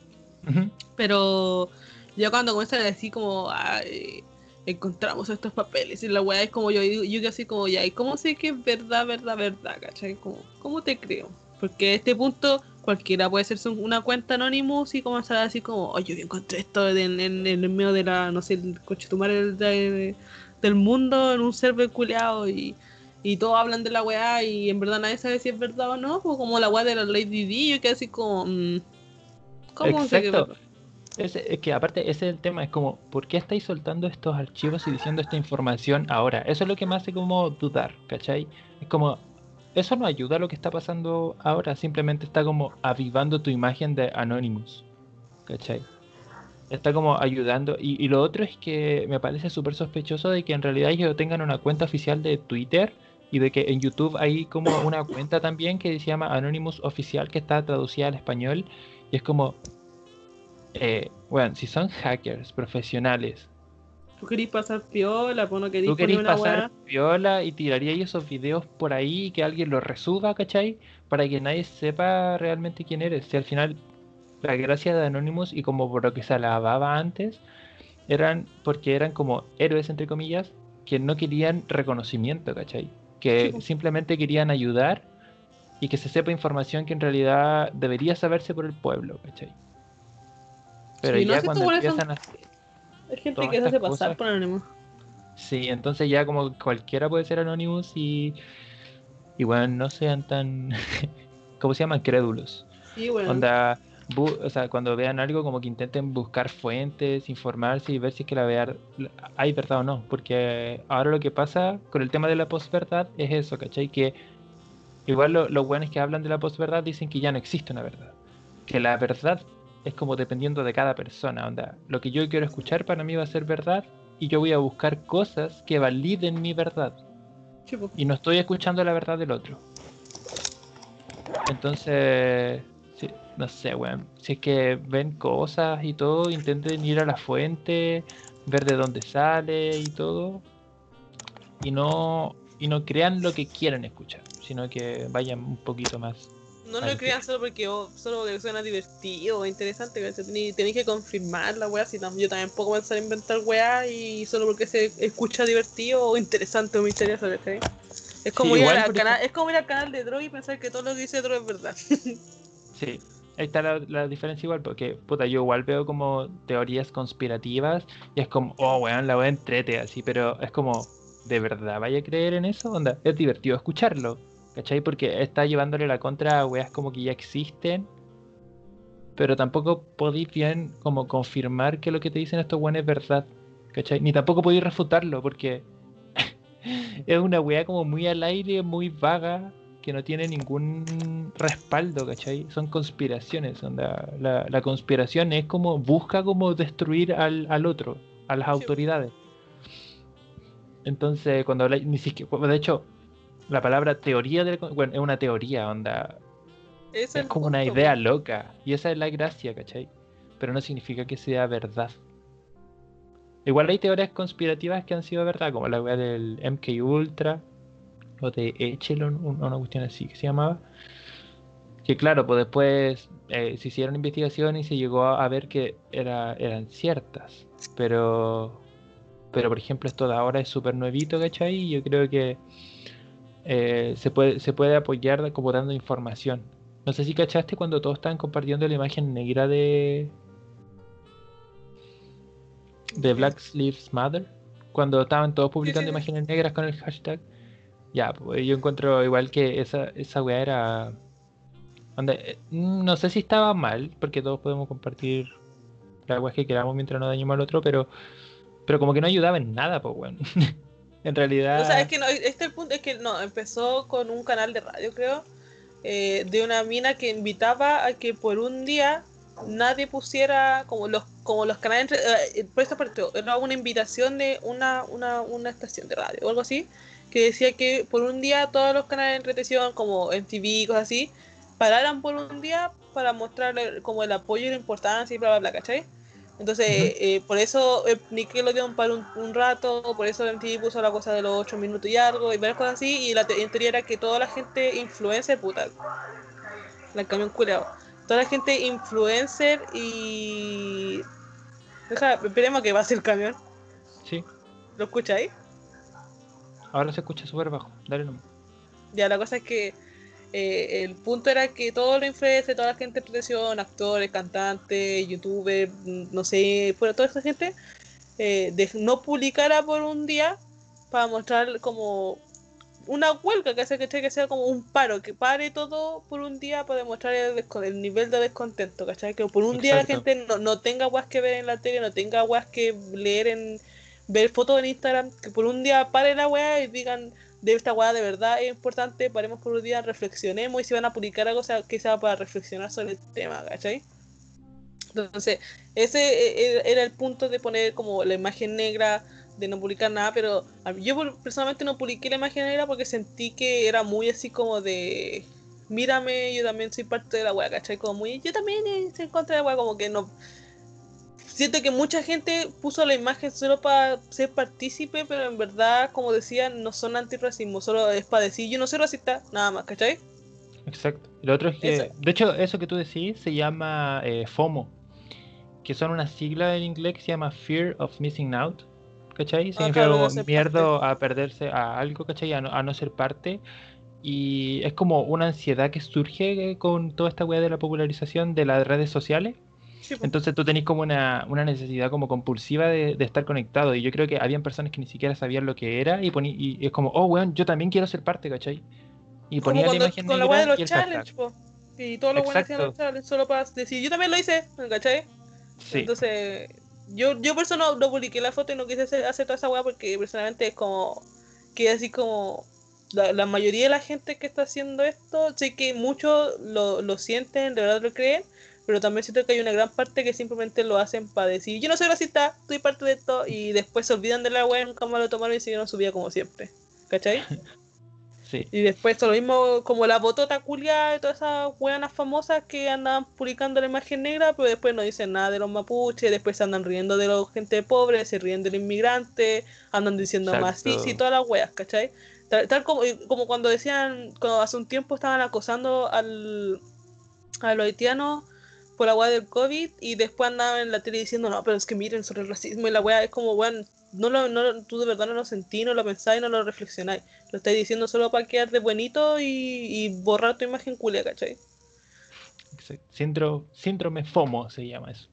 ujú, Pero ya cuando comienzan a decir como eh, encontramos estos papeles y la weá es como yo, yo, yo que así como ya, ¿y cómo sé que es verdad, verdad, verdad? ¿Cachai? Como, ¿Cómo te creo? Porque a este punto cualquiera puede hacerse un- una cuenta Anonymous y comenzar a decir como, oye, yo encontré esto en, en- en el medio de la, no sé, el coche del, de- del mundo en un server culeado y, y todos hablan de la weá y en verdad nadie sabe si es verdad o no, o como la weá de la Lady D, yo que así como, mm, ¿cómo que Exacto. Es, es que aparte ese es el tema, es como, ¿por qué estáis soltando estos archivos y diciendo esta información ahora? Eso es lo que me hace como dudar, ¿cachai? Es como, eso no ayuda a lo que está pasando ahora, simplemente está como avivando tu imagen de Anonymous, ¿cachai? Está como ayudando. Y, lo otro es que me parece súper sospechoso de que en realidad ellos tengan una cuenta oficial de Twitter y de que en YouTube hay como una cuenta también que se llama Anonymous Oficial que está traducida al español y es como, eh, bueno, si son hackers profesionales, Tú querís pasar piola, pues no querís tú poner una pasar weá. viola y tiraríais esos videos por ahí y que alguien los resuba, ¿cachai? Para que nadie sepa realmente quién eres. Si al final la gracia de Anonymous y como por lo que se alababa antes, eran porque eran como héroes, entre comillas, que no querían reconocimiento, ¿cachai? Que Sí, po. simplemente querían ayudar y que se sepa información que en realidad debería saberse por el pueblo, ¿cachai? Pero Sí, no, ya cuando weones son- empiezan a... Hay gente todas que se hace estas pasar cosas. por anónimo. Sí, entonces ya como cualquiera puede ser Anonymous y... Y bueno, no sean tan... ¿Cómo se llaman? Crédulos. Sí, bueno. Onda, bu- o sea, cuando vean algo como que intenten buscar fuentes, informarse y ver si es que la vean hay verdad o no, porque ahora lo que pasa con el tema de la posverdad es eso, ¿cachai? Que igual lo- los buenos que hablan de la posverdad dicen que ya no existe una verdad, que la verdad es como dependiendo de cada persona, onda, lo que yo quiero escuchar para mí va a ser verdad y yo voy a buscar cosas que validen mi verdad y no estoy escuchando la verdad del otro. Entonces, sí, no sé, weón. Si es que ven cosas y todo, intenten ir a la fuente, ver de dónde sale y todo. Y no, y no crean lo que quieran escuchar, sino que vayan un poquito más. No lo crean solo porque oh, solo porque suena divertido o interesante, Tenéis que confirmar la weá, si yo también puedo comenzar a inventar weá y solo porque se escucha divertido o interesante o misterioso, ¿cachai? Es como, Sí, ir al canal, es como ir al canal de Droid y pensar que todo lo que dice Droid es verdad. Sí, ahí está la, la diferencia igual, porque puta, yo igual veo como teorías conspirativas y es como, oh, weón, la voy a entrete así, pero es como, ¿de verdad vaya a creer en eso? Onda, es divertido escucharlo, ¿cachai? Porque está llevándole la contra a weas como que ya existen, pero tampoco podéis bien como confirmar que lo que te dicen estos weones es verdad, ¿cachai? Ni tampoco podéis refutarlo, porque es una wea como muy al aire, muy vaga, que no tiene ningún respaldo, ¿cachai? Son conspiraciones, onda, la, la conspiración es como, busca como destruir al, al otro, a las autoridades. Entonces, cuando habla, ni siquiera, de hecho, la palabra teoría del, bueno, es una teoría, onda, es como una idea loca, y esa es la gracia, ¿cachai? Pero no significa que sea verdad. Igual hay teorías conspirativas que han sido verdad, como la wea del MK Ultra, o de Echelon, un- una cuestión así que se llamaba. Que claro, pues después eh, se hicieron investigaciones y se llegó a, a ver que era, eran ciertas, pero pero por ejemplo esto de ahora es súper nuevito, ¿cachai? Y yo creo que eh, se, puede, se puede apoyar como dando información. No sé si cachaste cuando todos estaban compartiendo la imagen negra de, de Black Lives Matter, cuando estaban todos publicando imágenes negras con el hashtag. Ya, pues yo encuentro igual que esa, esa weá era. Eh, no sé si estaba mal, porque todos podemos compartir la weá que queramos mientras no dañemos al otro, pero pero como que no ayudaba en nada, pues bueno. en realidad. O sea, es que no, este el punto es que no, empezó con un canal de radio, creo, eh, de una mina que invitaba a que por un día nadie pusiera como los como los canales eh, por esta parte era una invitación de una, una, una estación de radio o algo así que decía que por un día todos los canales de entretención como MTV cosas así pararan por un día para mostrarle como el apoyo y la importancia y bla bla bla ¿cachai? Entonces, eh, por eso eh, Nickelodeon para un, un, rato, por eso MTV puso la cosa de los 8 minutos y algo, y varias cosas así, y la teoría era que toda la gente influencer, puta, la camión culeado, toda la gente influencer y... Deja, esperemos que va a ser el camión. Sí. ¿Lo escucháis? Ahora se escucha súper bajo, dale nomás. Ya, la cosa es que eh, el punto era que todos los influencers, toda la gente de protección, actores, cantantes, youtubers, no sé, toda esa gente, eh, no publicara por un día para mostrar como una huelga que hace que, que sea como un paro, que pare todo por un día para demostrar el, nivel de descontento, ¿cachai? Que por un día la gente no, no tenga guas que ver en la tele, no tenga guas que leer en ver fotos en Instagram, que por un día pare la wea y digan de esta weá de verdad es importante, paremos por un día, reflexionemos y si van a publicar algo sea, que sea para reflexionar sobre el tema, ¿cachai? Entonces, ese e, e, era el punto de poner como la imagen negra, de no publicar nada, pero yo personalmente no publiqué la imagen negra porque sentí que era muy así como de, mírame, yo también soy parte de la weá, ¿cachai? Como muy, yo también estoy en contra de la weá, como que no siento que mucha gente puso la imagen solo para ser partícipe, pero en verdad, como decía, no son antirracismo, solo es para decir yo no soy racista, nada más, ¿cachai? Exacto. Lo otro es que, de hecho, eso que tú decís se llama eh, FOMO, que son una sigla en inglés que se llama Fear of Missing Out, ¿cachai? Ah, Significa miedo a perderse a algo, ¿cachai? A no, a no ser parte. Y es como una ansiedad que surge eh, con toda esta weá de la popularización de las redes sociales entonces tú tenés como una, necesidad como compulsiva de, estar conectado. Y yo creo que habían personas que ni siquiera sabían lo que era y, poní, y es como, oh, weón, yo también quiero ser parte, ¿cachai? Y ponía la imagen con la de los challenges, Y todos los buenos hacían los challenges solo para decir, yo también lo hice, ¿cachai? Sí. Entonces, yo, yo por eso no, publiqué la foto y no quise hacer, toda esa weá porque personalmente es como, que así como, la, la, mayoría de la gente que está haciendo esto, sé que muchos lo, lo sienten, de verdad lo creen, pero también siento que hay una gran parte que simplemente lo hacen para decir, yo no soy racista, soy parte de esto, y después se olvidan de la web, nunca más lo tomaron y siguieron su vida como siempre. ¿Cachai? Sí. Y después lo mismo como la botota culia y todas esas weanas famosas que andaban publicando la imagen negra, pero después no dicen nada de los mapuches, después se andan riendo de la gente pobre, se ríen del inmigrante, andan diciendo más sí, sí, todas las weas, ¿cachai? Tal, como, como cuando decían, cuando hace un tiempo estaban acosando al, a los haitianos por la weá del COVID y después andaba en la tele diciendo, no, pero es que miren sobre el racismo y la weá es como, weón, no lo, no, tú de verdad no lo sentí, no lo pensáis, no lo reflexionáis. Lo estáis diciendo solo para quedar de buenito y, borrar tu imagen culia, ¿cachai? Síndrome, síndrome FOMO se llama eso.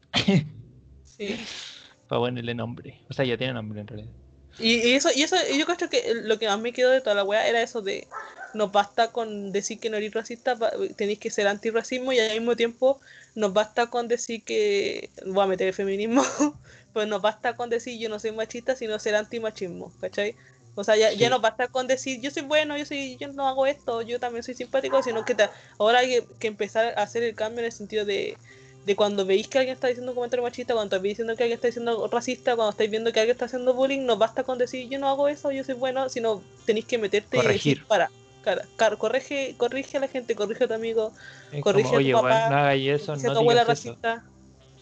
sí. Para ponerle nombre. O sea, ya tiene nombre en realidad. Y, eso, y eso, yo creo que lo que más me quedó de toda la weá era eso de no basta con decir que no eres racista, tenéis que ser antirracismo y al mismo tiempo nos basta con decir que voy a meter el feminismo, pues nos basta con decir yo no soy machista, sino ser antimachismo, ¿cachai? O sea, ya, ya no basta con decir yo soy bueno, yo soy, yo no hago esto, yo también soy simpático, sino que ahora hay que, empezar a hacer el cambio en el sentido de, de cuando veis que alguien está diciendo un comentario machista, cuando estáis diciendo que alguien está diciendo racista, cuando estáis viendo que alguien está haciendo bullying, no basta con decir yo no hago eso, yo soy bueno, sino tenéis que meterte Corregir. y para corrige, corrige a la gente, corrige a tu amigo, corrige a tu papá, no eso, corrige a tu abuela racista.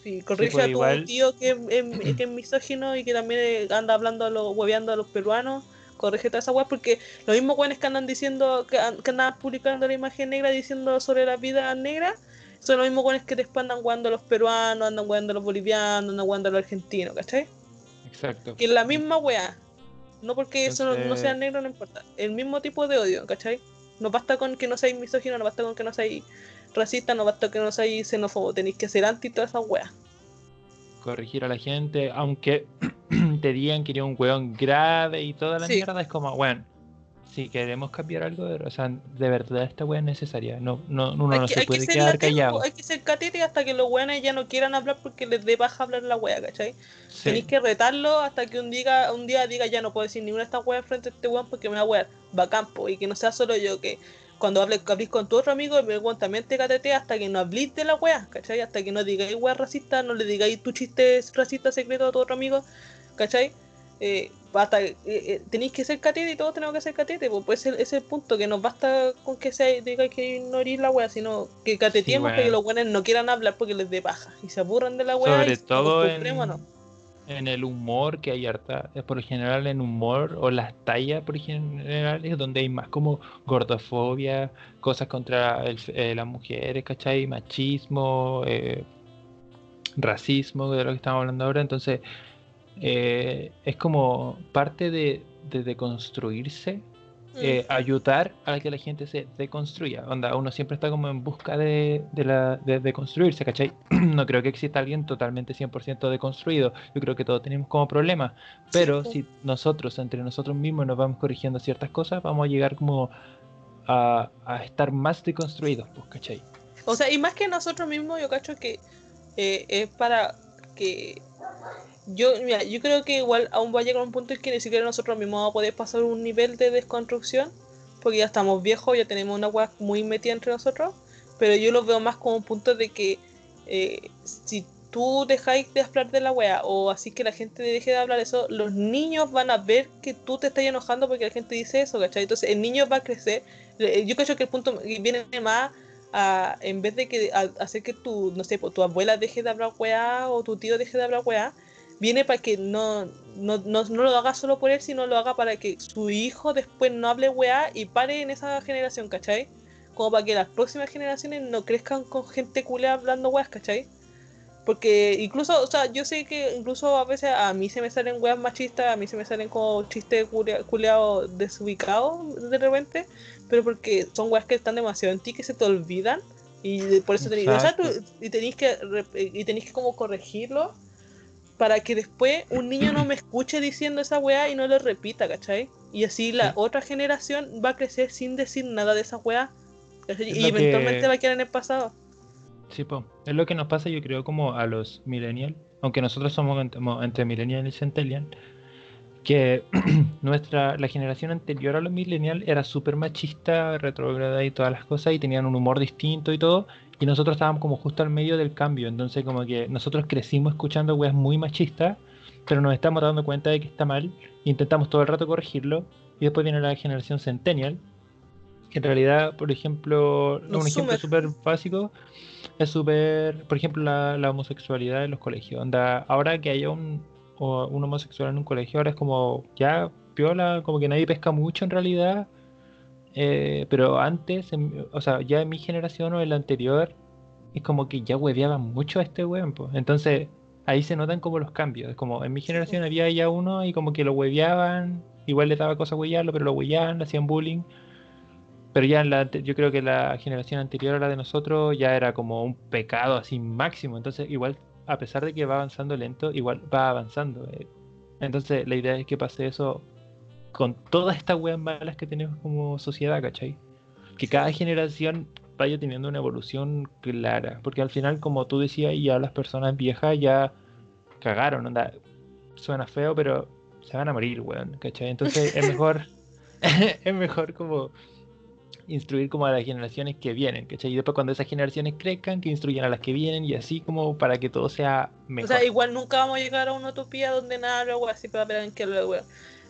Sí, corrige pues, a tu tío que es, que es misógino y que también anda hablando a los, hueveando a los peruanos. Corrige toda esa weá porque los mismos weones que andan diciendo, que, andan publicando la imagen negra diciendo sobre la vida negra, son los mismos weones que después andan jugando a los peruanos, andan jugando a los bolivianos, andan jugando a los argentinos, ¿cachai? Exacto. Que es la misma weá. No porque eso no- sea negro, no importa. El mismo tipo de odio, ¿cachai? No basta con que no seáis misógino, no basta con que no seáis racista, no basta que no seáis xenófobo. Tenéis que ser anti todas esas weas. Corregir a la gente, aunque te digan que eres un weón grave y toda la Sí. mierda, es como, bueno, si queremos cambiar algo, de, o sea, de verdad esta weá es necesaria. No, no, uno hay no que, se que puede quedar latero, callado. hay que ser catete hasta que los weones ya no quieran hablar porque les dé paja hablar la wea, ¿cachai? Sí. Tenéis que retarlo hasta que un día, un día diga ya no puedo decir ninguna de estas weas frente a este weón porque me va a wear. Bacán, po, y que no sea solo yo que cuando hables, hables con tu otro amigo, el weón también te catetea hasta que no hablís de la wea, ¿cachai? Hasta que no digáis wea racista, no le digáis tu chiste racista secreto a tu otro amigo, ¿cachai? Eh, hasta, eh, eh, tenéis que ser catete y todos tenemos que ser catete, pues, pues ese, ese es el punto, que nos basta con que sea, digáis que no herís la wea, sino que cateteemos Sí, para que los weones no quieran hablar porque les dé paja y se aburran de la wea Sobre y todo en, el humor que hay harta, es por general en humor o las tallas por general es donde hay más como gordofobia, cosas contra el- eh, las mujeres, ¿cachai? Machismo, eh, racismo, de lo que estamos hablando ahora, entonces eh, es como parte de, de deconstruirse eh, ayudar a que la gente se deconstruya. Onda, uno siempre está como en busca de, de, la, de, de construirse, ¿cachai? no creo que exista alguien totalmente 100% deconstruido. Yo creo que todos tenemos como problemas. Pero si nosotros, entre nosotros mismos, nos vamos corrigiendo ciertas cosas, vamos a llegar como a, a estar más deconstruidos, pues, ¿cachai? O sea, y más que nosotros mismos, yo cacho que eh, es para que. Yo, mira, yo creo que igual aún va a llegar un punto en que ni siquiera nosotros mismos vamos a poder pasar un nivel de desconstrucción, porque ya estamos viejos, ya tenemos una weá muy metida entre nosotros, pero yo lo veo más como un punto de que eh, si tú dejáis de hablar de la weá, o así que la gente deje de hablar eso, los niños van a ver que tú te estás enojando porque la gente dice eso, ¿cachai? Entonces el niño va a crecer. Eh, Yo creo que el punto viene más a, en vez de que a- hacer que tu, no sé, tu abuela deje de hablar weá o tu tío deje de hablar weá, viene para que no, no, no, no lo haga solo por él, sino lo haga para que su hijo después no hable weá y pare en esa generación, ¿cachai? Como para que las próximas generaciones no crezcan con gente culea hablando weas, ¿cachai? Porque incluso, o sea, yo sé que incluso a veces a mí se me salen weas machistas, a mí se me salen como chistes culea- culeados desubicados de repente, pero porque son weas que están demasiado en ti que se te olvidan y por eso tenéis, o sea, tú- y tenéis que y tenéis que como corregirlo para que después un niño no me escuche diciendo esa wea y no lo repita, ¿cachai? Y así la Sí. otra generación va a crecer sin decir nada de esa. Es y eventualmente que- va a quedar en el pasado. Sí, po. es lo que nos pasa, yo creo, como a los millennials, aunque nosotros somos entre, entre millennial y centennial, que nuestra, la generación anterior a los millennials era súper machista, retrógrada y todas las cosas, y tenían un humor distinto y todo, y nosotros estábamos como justo al medio del cambio, entonces como que nosotros crecimos escuchando weas muy machistas, pero nos estamos dando cuenta de que está mal, e intentamos todo el rato corregirlo, y después viene la generación centennial, que en realidad, por ejemplo, un ejemplo súper básico es súper, por ejemplo, la, la homosexualidad en los colegios. Onda, ahora que haya un, o- un homosexual en un colegio, ahora es como ya piola, como que nadie pesca mucho en realidad. Eh, pero antes, en- o sea, ya en mi generación o en la anterior, es como que ya hueveaban mucho a este weón. po. Entonces, ahí se notan como los cambios. Es como en mi generación había ya uno y como que lo hueveaban, igual le daba cosa huevearlo, pero lo hueveaban, le hacían bullying. Pero ya en la, yo creo que la generación anterior a la de nosotros ya era como un pecado así máximo. Entonces, igual, a pesar de que va avanzando lento, igual va avanzando. eh. Entonces, la idea es que pase eso con todas estas weas malas que tenemos como sociedad, ¿cachai? Que cada generación vaya teniendo una evolución clara. Porque al final, como tú decías, ya las personas viejas ya cagaron, onda. Suena feo, pero se van a morir, weón, ¿cachai? Entonces es mejor, es mejor como instruir como a las generaciones que vienen, ¿cachai? Y después cuando esas generaciones crezcan, que instruyan a las que vienen y así como para que todo sea O mejor. sea, igual nunca vamos a llegar a una utopía donde nada lo así para ver en qué weón.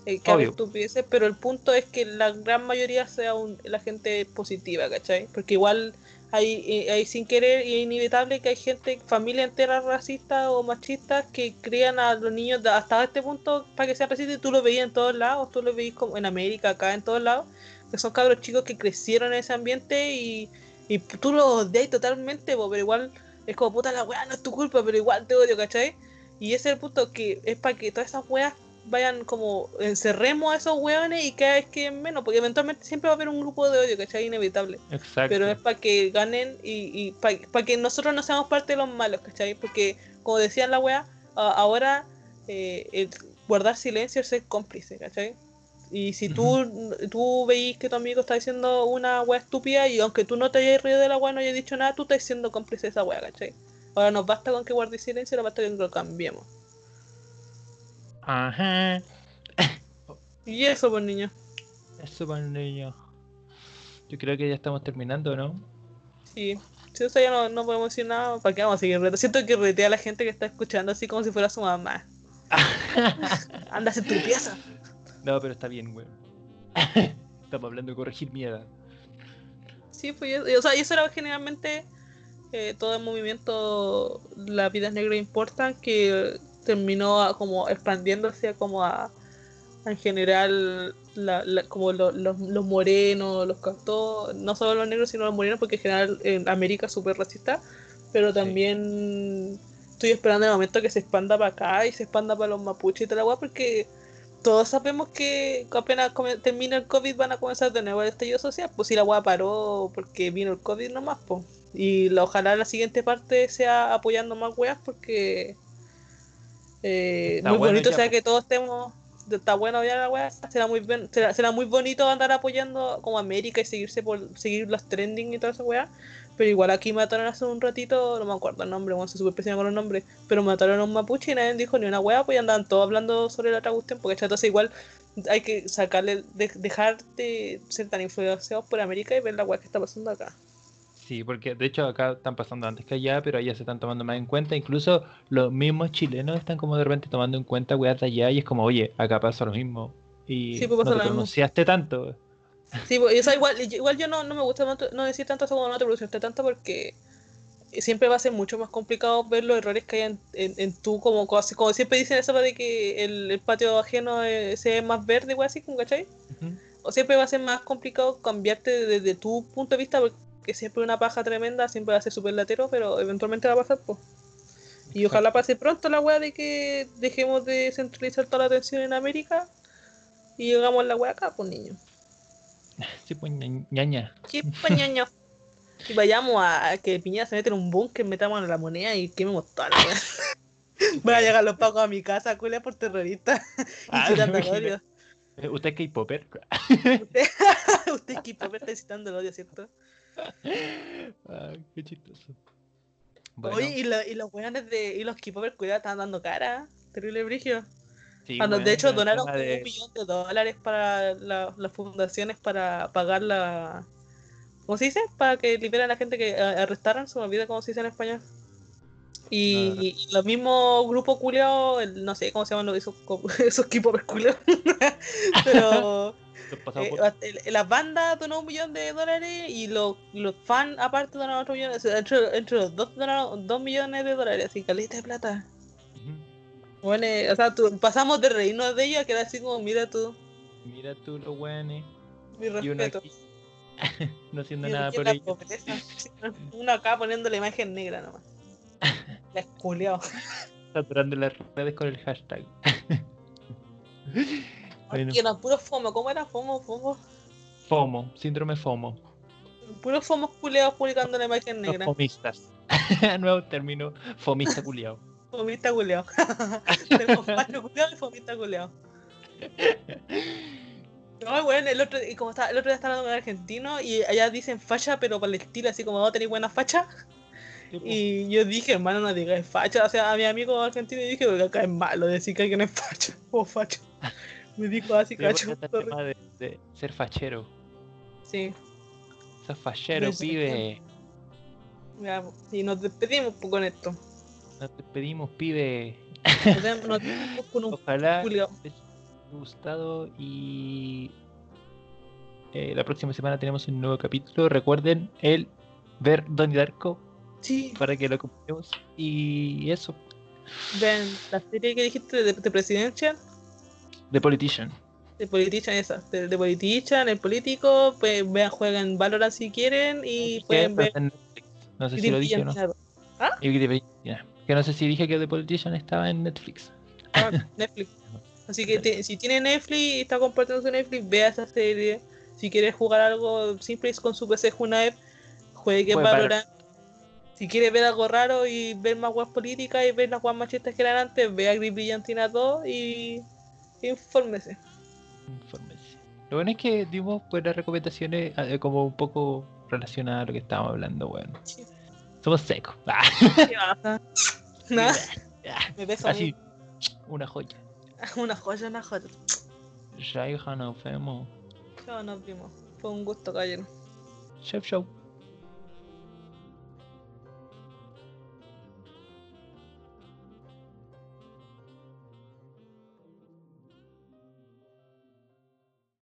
Eh, que haga estupideces, pero el punto es que la gran mayoría sea un- la gente positiva, ¿cachai? Porque igual hay, eh, hay sin querer y es inevitable que hay gente, familia entera racista o machista que crían a los niños hasta este punto para que sean racistas y tú lo veías en todos lados, tú lo veías como en América, acá en todos lados, que son cabros chicos que crecieron en ese ambiente y, y tú los odias totalmente, po, pero igual es como puta la weá, no es tu culpa, pero igual te odio, ¿cachai? Y ese es el punto que es para que todas esas weas vayan como encerremos a esos weones y cada vez que menos, porque eventualmente siempre va a haber un grupo de odio, ¿cachai? Inevitable. Exacto. Pero es para que ganen y, y para que nosotros no seamos parte de los malos, ¿cachai? Porque, como decían la wea, ahora eh, el guardar silencio es ser cómplice, ¿cachai? Y si tú, tú veis que tu amigo está diciendo una wea estúpida y aunque tú no te hayas reído de la wea, no hayas dicho nada, tú estás siendo cómplice de esa wea, ¿cachai? Ahora nos basta con que guardes silencio, nos basta con que lo cambiemos. Ajá. Y eso, pues niño. Eso el niño. Yo creo que ya estamos terminando, ¿no? Sí. Si eso ya no, no podemos decir nada, ¿para qué vamos a seguir reto? Siento que retea a la gente que está escuchando así como si fuera su mamá. Anda a hacer tu pieza. no, pero está bien, weón. Estamos hablando de corregir mierda. Sí, pues, o sea, eso era generalmente eh, todo el movimiento La vida es negra importa, que terminó como expandiéndose a como a, a en general la- la- como lo- los, los morenos, los cantó, no solo los negros, sino los morenos, porque en general en América es súper racista, pero también estoy esperando el momento que se expanda para acá y se expanda para los mapuches y la weá, porque todos sabemos que apenas termine el COVID van a comenzar de nuevo el estallido social. Pues si la weá paró porque vino el COVID nomás, pues. Y la- ojalá la siguiente parte sea apoyando más weas porque eh, muy bueno bonito ya, sea que todos estemos. Está bueno ya la wea. Será muy, bien- será, será muy bonito andar apoyando como América y seguirse por seguir las trending y toda esa wea. Pero igual aquí mataron hace un ratito, no me acuerdo el nombre, bueno, soy súper pésima con los nombres, pero mataron a un mapuche y nadie dijo ni una wea, pues andaban todos hablando sobre la otra cuestión, porque entonces igual hay que sacarle, de- dejar de ser tan influenciados por América y ver la wea que está pasando acá. Sí, porque de hecho acá están pasando antes que allá, pero allá se están tomando más en cuenta. Incluso los mismos chilenos están como de repente tomando en cuenta weas de allá y es como, oye, acá pasa lo mismo. Y Sí, pues no te mismo. pronunciaste tanto. Sí, pues, y, o sea, igual, igual yo no, no me gusta tanto- no decir tanto eso como no te pronunciaste tanto porque siempre va a ser mucho más complicado ver los errores que hay en, en, en tú, como, como, siempre dicen eso de que el, el patio ajeno eh, se ve más verde, igual así, ¿cachai? Ujú. o siempre va a ser más complicado cambiarte desde tu punto de vista porque siempre una paja tremenda siempre va a ser súper latero, pero eventualmente va a pasar, pues. Y ojalá pase pronto la weá de que dejemos de centralizar toda la atención en América y llegamos la weá acá, pues niño. Sí, pues ña- ñaña. Sí, pues ñaño. Y vayamos a, a que Piñera se mete en un búnker, metamos en la moneda y quememos toda la weá. Van a llegar los pacos a mi casa, culia por terrorista. y Ah, me odio. Eh, ¿Usted es K-Popper? Usted, usted equipo, me está citando el odio, ¿cierto? Ah, qué chistoso. Bueno, Oye, y, lo- y los weones de. Y los K-Popers, cuidado, estaban dando cara. Terrible brigio. sí, Cuando, bueno, de hecho, donaron de- un millón de dólares para la- las fundaciones para pagar la. ¿Cómo se dice? Para que liberen a la gente que a- arrestaron. Se me olvida cómo se dice en español. Y, y los mismos grupos culiados, el- no sé cómo se llaman los- esos, esos K-Popers culiados. Pero. Eh, por- las bandas donaron un millón de dólares y los, los fans aparte donaron otro millón. entre, entre los dos donaron dos millones de dólares, así caleta de plata. Bueno, eh, o sea, tú- pasamos de reírnos de ellos a quedar así como, mira tú, Mira tú los weones. mi Y uno respeto. aquí no haciendo nada por ellos. pobreza. Uno acá poniendo la imagen negra nomás. La. Saturando las redes con el hashtag. Bueno. Y eran puros FOMO, ¿cómo era? FOMO, FOMO. FOMO, síndrome FOMO. Puros FOMO culeados publicando la imagen Los negra. fomistas. Nuevo término, fomista culiao. Fomista culeado. Facho culeado y fomista culeado. No, bueno, el otro, y como está, el otro día estaba hablando con argentino y allá dicen facha, pero para el estilo, así como no tenéis buena facha. Y yo dije, hermano, no digas facha. O sea, a mi amigo argentino y dije, acá es malo decir que alguien es facha o facha. Me dijo así, Sí, porque cacho. el tema de, de ser fachero. Sí, Sos fachero, Pues, pibe. ya, y nos despedimos pues, con esto. Nos despedimos, pibe. Nos vemos con un Ojalá les haya gustado y eh, la próxima semana tenemos un nuevo capítulo. Recuerden el ver Donnie Darko Sí, para que lo acompañemos. Y eso, ven, la serie que dijiste de, de Presidential, The Politician. de Politician, esa, de Politician, el político, pues vean, jueguen Valorant si quieren y pueden ver. No sé si lo dije o no. Piña. Que no sé si dije que The Politician estaba en Netflix. Ah, Netflix. Así que te- si tiene Netflix y está compartiendo su Netflix, vea esa serie. Si quieres jugar algo simple con su PC Junaep, juegue Juegue Valorant. Si quieres ver algo raro y ver más guas políticas y ver las guas machistas que eran antes, vea Gris Brillantina 2 y infórmese. Infórmese. Lo bueno es que dimos buenas recomendaciones eh, como un poco relacionadas a lo que estábamos hablando, bueno. Sí. Somos secos. Ah, ¿Qué pasa? Nada, ah, me beso Así, una joya. Una joya, una joya. Ya, hija, nos vemos. Chao, nos vimos. Fue un gusto, caballero. Chef show.